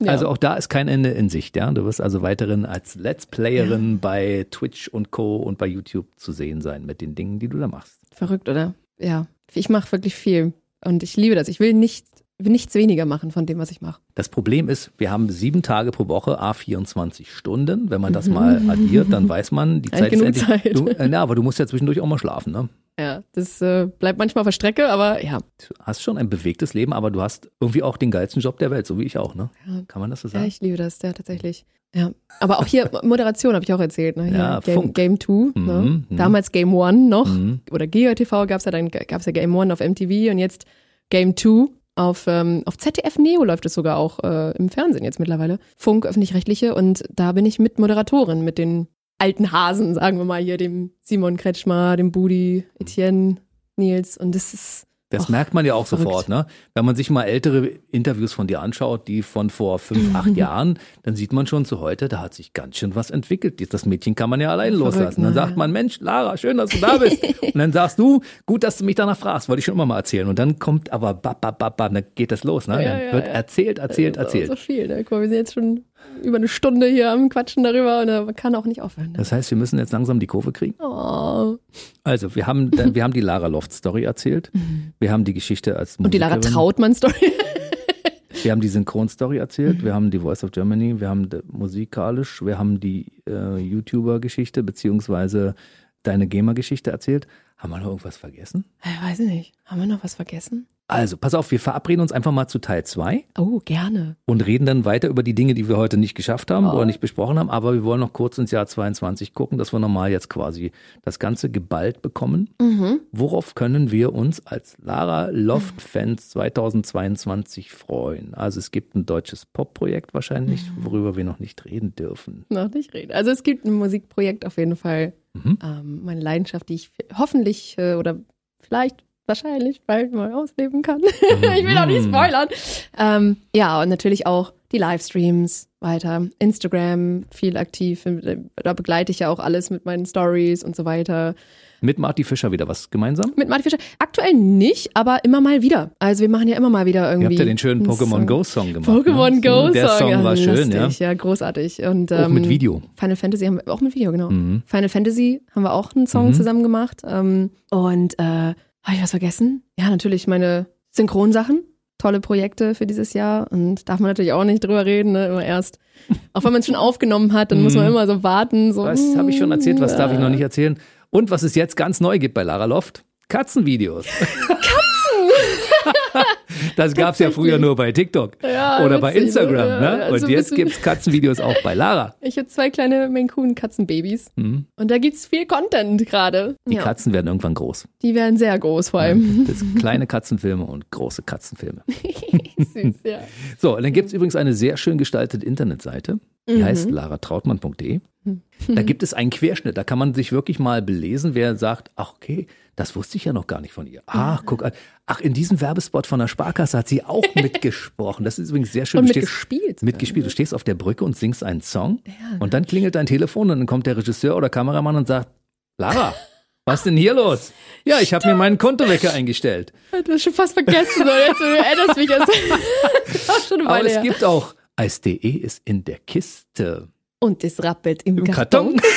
B: Ja. Also auch da ist kein Ende in Sicht, ja. Du wirst also weiterhin als Let's Playerin ja. bei Twitch und Co. und bei YouTube zu sehen sein mit den Dingen, die du da machst.
C: Verrückt, oder? Ja. Ich mache wirklich viel. Und ich liebe das. Ich will nicht nichts weniger machen von dem, was ich mache.
B: Das Problem ist, wir haben sieben Tage pro Woche, a 24 Stunden. Wenn man das mal addiert, dann weiß man, die Zeit ist endlich. Zeit. Du, äh, na, aber du musst ja zwischendurch auch mal schlafen, ne?
C: Ja, das äh, bleibt manchmal auf der Strecke, aber ja.
B: Du hast schon ein bewegtes Leben, aber du hast irgendwie auch den geilsten Job der Welt, so wie ich auch, ne? Ja. Kann man das so sagen?
C: Ja, ich liebe das, ja, tatsächlich. Ja, aber auch hier Moderation habe ich auch erzählt. Ne? Hier ja, Game, Game 2, ne? mhm, ne? damals Game 1 noch mhm. oder GeoTV gab es ja dann gab es ja Game 1 auf MTV und jetzt Game 2 auf, ähm, auf ZDF Neo läuft es sogar auch äh, im Fernsehen jetzt mittlerweile. Funk, öffentlich-rechtliche. Und da bin ich mit Moderatorin, mit den alten Hasen, sagen wir mal hier, dem Simon Kretschmer, dem Budi, Etienne, Nils. Und das ist
B: Das
C: Och,
B: merkt man ja auch
C: verrückt.
B: sofort, ne? Wenn man sich mal ältere Interviews von dir anschaut, die von vor fünf, acht Jahren, dann sieht man schon zu heute, da hat sich ganz schön was entwickelt. Das Mädchen kann man ja allein
C: Verrückt,
B: loslassen. Dann
C: ne?
B: sagt man, Mensch, Lara, schön, dass du da bist. Und dann sagst du, gut, dass du mich danach fragst, wollte ich schon immer mal erzählen. Und dann kommt aber bap, bap, bap, bap, dann geht das los, ne?
C: Ja,
B: Dann
C: ja,
B: wird
C: ja.
B: erzählt, erzählt, erzählt.
C: So viel, ne? Guck mal, wir sind jetzt schon über eine Stunde hier am Quatschen darüber und da kann auch nicht aufhören. Ne?
B: Das heißt, wir müssen jetzt langsam die Kurve kriegen.
C: Oh.
B: Also, wir haben, wir haben die Lara Loft Story erzählt. Wir haben die Geschichte als
C: Und die Lara
B: Musikerin.
C: Trautmann-Story.
B: Wir haben die Synchronstory erzählt, wir haben die Voice of Germany, wir haben musikalisch, wir haben die äh, YouTuber-Geschichte beziehungsweise deine Gamer-Geschichte erzählt. Haben wir noch irgendwas vergessen?
C: Ich weiß ich nicht. Haben wir noch was vergessen?
B: Also, pass auf, wir verabreden uns einfach mal zu Teil 2
C: Oh, gerne.
B: und reden dann weiter über die Dinge, die wir heute nicht geschafft haben
C: Oh.
B: oder nicht besprochen haben. Aber wir wollen noch kurz ins Jahr 22 gucken, dass wir nochmal jetzt quasi das Ganze geballt bekommen.
C: Mhm.
B: Worauf können wir uns als Lara Loft-Fans 2022 freuen? Also es gibt ein deutsches Pop-Projekt wahrscheinlich,
C: Mhm.
B: worüber wir noch nicht reden dürfen.
C: Noch nicht reden. Also es gibt ein Musikprojekt auf jeden Fall.
B: Mhm.
C: Ähm, meine Leidenschaft, die ich hoffentlich äh, oder vielleicht wahrscheinlich bald mal ausleben kann. ich will auch nicht
B: Mhm.
C: spoilern. Ähm, ja, und natürlich auch die Livestreams weiter. Instagram viel aktiv. Da begleite ich ja auch alles mit meinen Stories und so weiter.
B: Mit Marty Fischer wieder was gemeinsam?
C: Mit Martin Fischer. Aktuell nicht, aber immer mal wieder. Also wir machen ja immer mal wieder
B: Ihr
C: irgendwie.
B: habt ja den schönen Pokémon. Go Song gemacht.
C: Pokémon
B: ne?
C: Go Song.
B: Der Song
C: ja,
B: war schön, ja.
C: lustig, ja. großartig. Und,
B: Auch mit
C: ähm,
B: Video.
C: Final Fantasy haben wir auch mit Video, genau.
B: Mhm.
C: Final Fantasy haben wir auch einen Song
B: Mhm.
C: zusammen gemacht. Ähm, und äh, habe ich was vergessen? Ja, natürlich meine Synchronsachen. Tolle Projekte für dieses Jahr. Und darf man natürlich auch nicht drüber reden, ne? Immer erst. Auch wenn man es schon aufgenommen hat, dann muss man
B: Mhm.
C: immer so warten. So,
B: Was habe ich schon erzählt, was darf ich noch
C: ja.
B: nicht erzählen? Und was es jetzt ganz neu gibt bei Lara Loft? Katzenvideos. Katzen! das gab es ja früher nur bei TikTok
C: Ja,
B: oder bei
C: witzig,
B: Instagram.
C: ne?
B: Ne?
C: Ja, also
B: Und jetzt gibt es Katzenvideos auch bei Lara.
C: Ich habe zwei kleine Coon Katzenbabys.
B: Mhm.
C: Und da gibt's viel Content gerade.
B: Die
C: Ja.
B: Katzen werden irgendwann groß.
C: Die werden sehr groß vor allem.
B: Das kleine Katzenfilme und große Katzenfilme.
C: Süß, ja.
B: So, und dann gibt es übrigens eine sehr schön gestaltete Internetseite. Die
C: Mhm.
B: heißt laratrautmann.de. Da gibt es einen Querschnitt. Da kann man sich wirklich mal belesen, wer sagt, ach okay, das wusste ich ja noch gar nicht von ihr. Ach, guck an. Ach, in diesem Werbespot von der Sparkasse hat sie auch mitgesprochen. Das ist übrigens sehr schön.
C: Und
B: Du stehst-
C: mitgespielt.
B: Mitgespielt. Du stehst auf der Brücke und singst einen Song.
C: Ja.
B: Und dann klingelt dein Telefon und dann kommt der Regisseur oder Kameramann und sagt, Lara, was denn hier los? Ja, ich habe mir meinen Kontowecker eingestellt.
C: Du hast schon fast vergessen. So. Jetzt du erinnerst mich jetzt. Das auch schon eine
B: Aber
C: Weile
B: es
C: her.
B: gibt auch Eis.de ist in der Kiste.
C: Und es rappelt im,
B: Im
C: Karton.
B: Karton.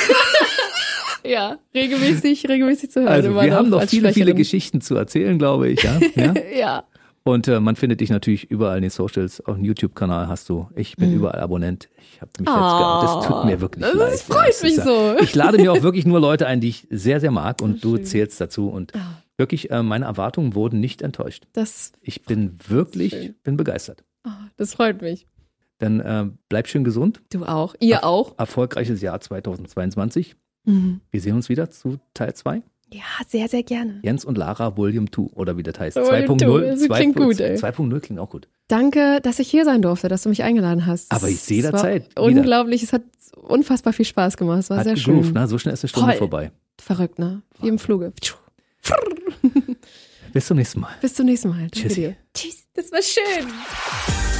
C: Ja, regelmäßig, regelmäßig zu hören.
B: Also wir haben noch viele, viele. Geschichten zu erzählen, glaube ich. Ja? ja?
C: Ja.
B: Und äh, man findet dich natürlich überall in den Socials. Auch einen YouTube-Kanal hast du. Ich bin überall Abonnent. Ich habe mich jetzt
C: Ah,
B: geoutet. Das tut mir wirklich
C: das
B: leid.
C: freut
B: Ja, es
C: mich so.
B: Ich lade mir auch wirklich nur Leute ein, die ich sehr, sehr mag. Und du zählst dazu. Und
C: Ah.
B: wirklich, äh, meine Erwartungen wurden nicht enttäuscht.
C: Das,
B: Ich bin wirklich,
C: Schön.
B: bin begeistert.
C: oh, das freut mich.
B: Dann äh, bleib schön gesund.
C: Du auch. Ihr auch.
B: Erfolgreiches Jahr 2022.
C: Mhm.
B: Wir sehen uns wieder zu Teil 2.
C: Ja, sehr, sehr gerne.
B: Jens und Lara Volume 2 oder wie das heißt.
C: Volume
B: 2.0.
C: 2, das klingt
B: 2.0
C: gut, ey.
B: 2.0 klingt auch gut.
C: Danke, dass ich hier sein durfte, dass du mich eingeladen hast.
B: Aber ich sehe
C: war
B: wieder.
C: Unglaublich, es hat unfassbar viel Spaß gemacht. Es war
B: Hat
C: sehr schön.
B: ne? So schnell ist eine Stunde
C: Voll.
B: vorbei.
C: Verrückt, ne? Wie im Fluge.
B: Bis zum nächsten Mal.
C: Bis zum nächsten Mal. Danke dir. Tschüss. Das war schön.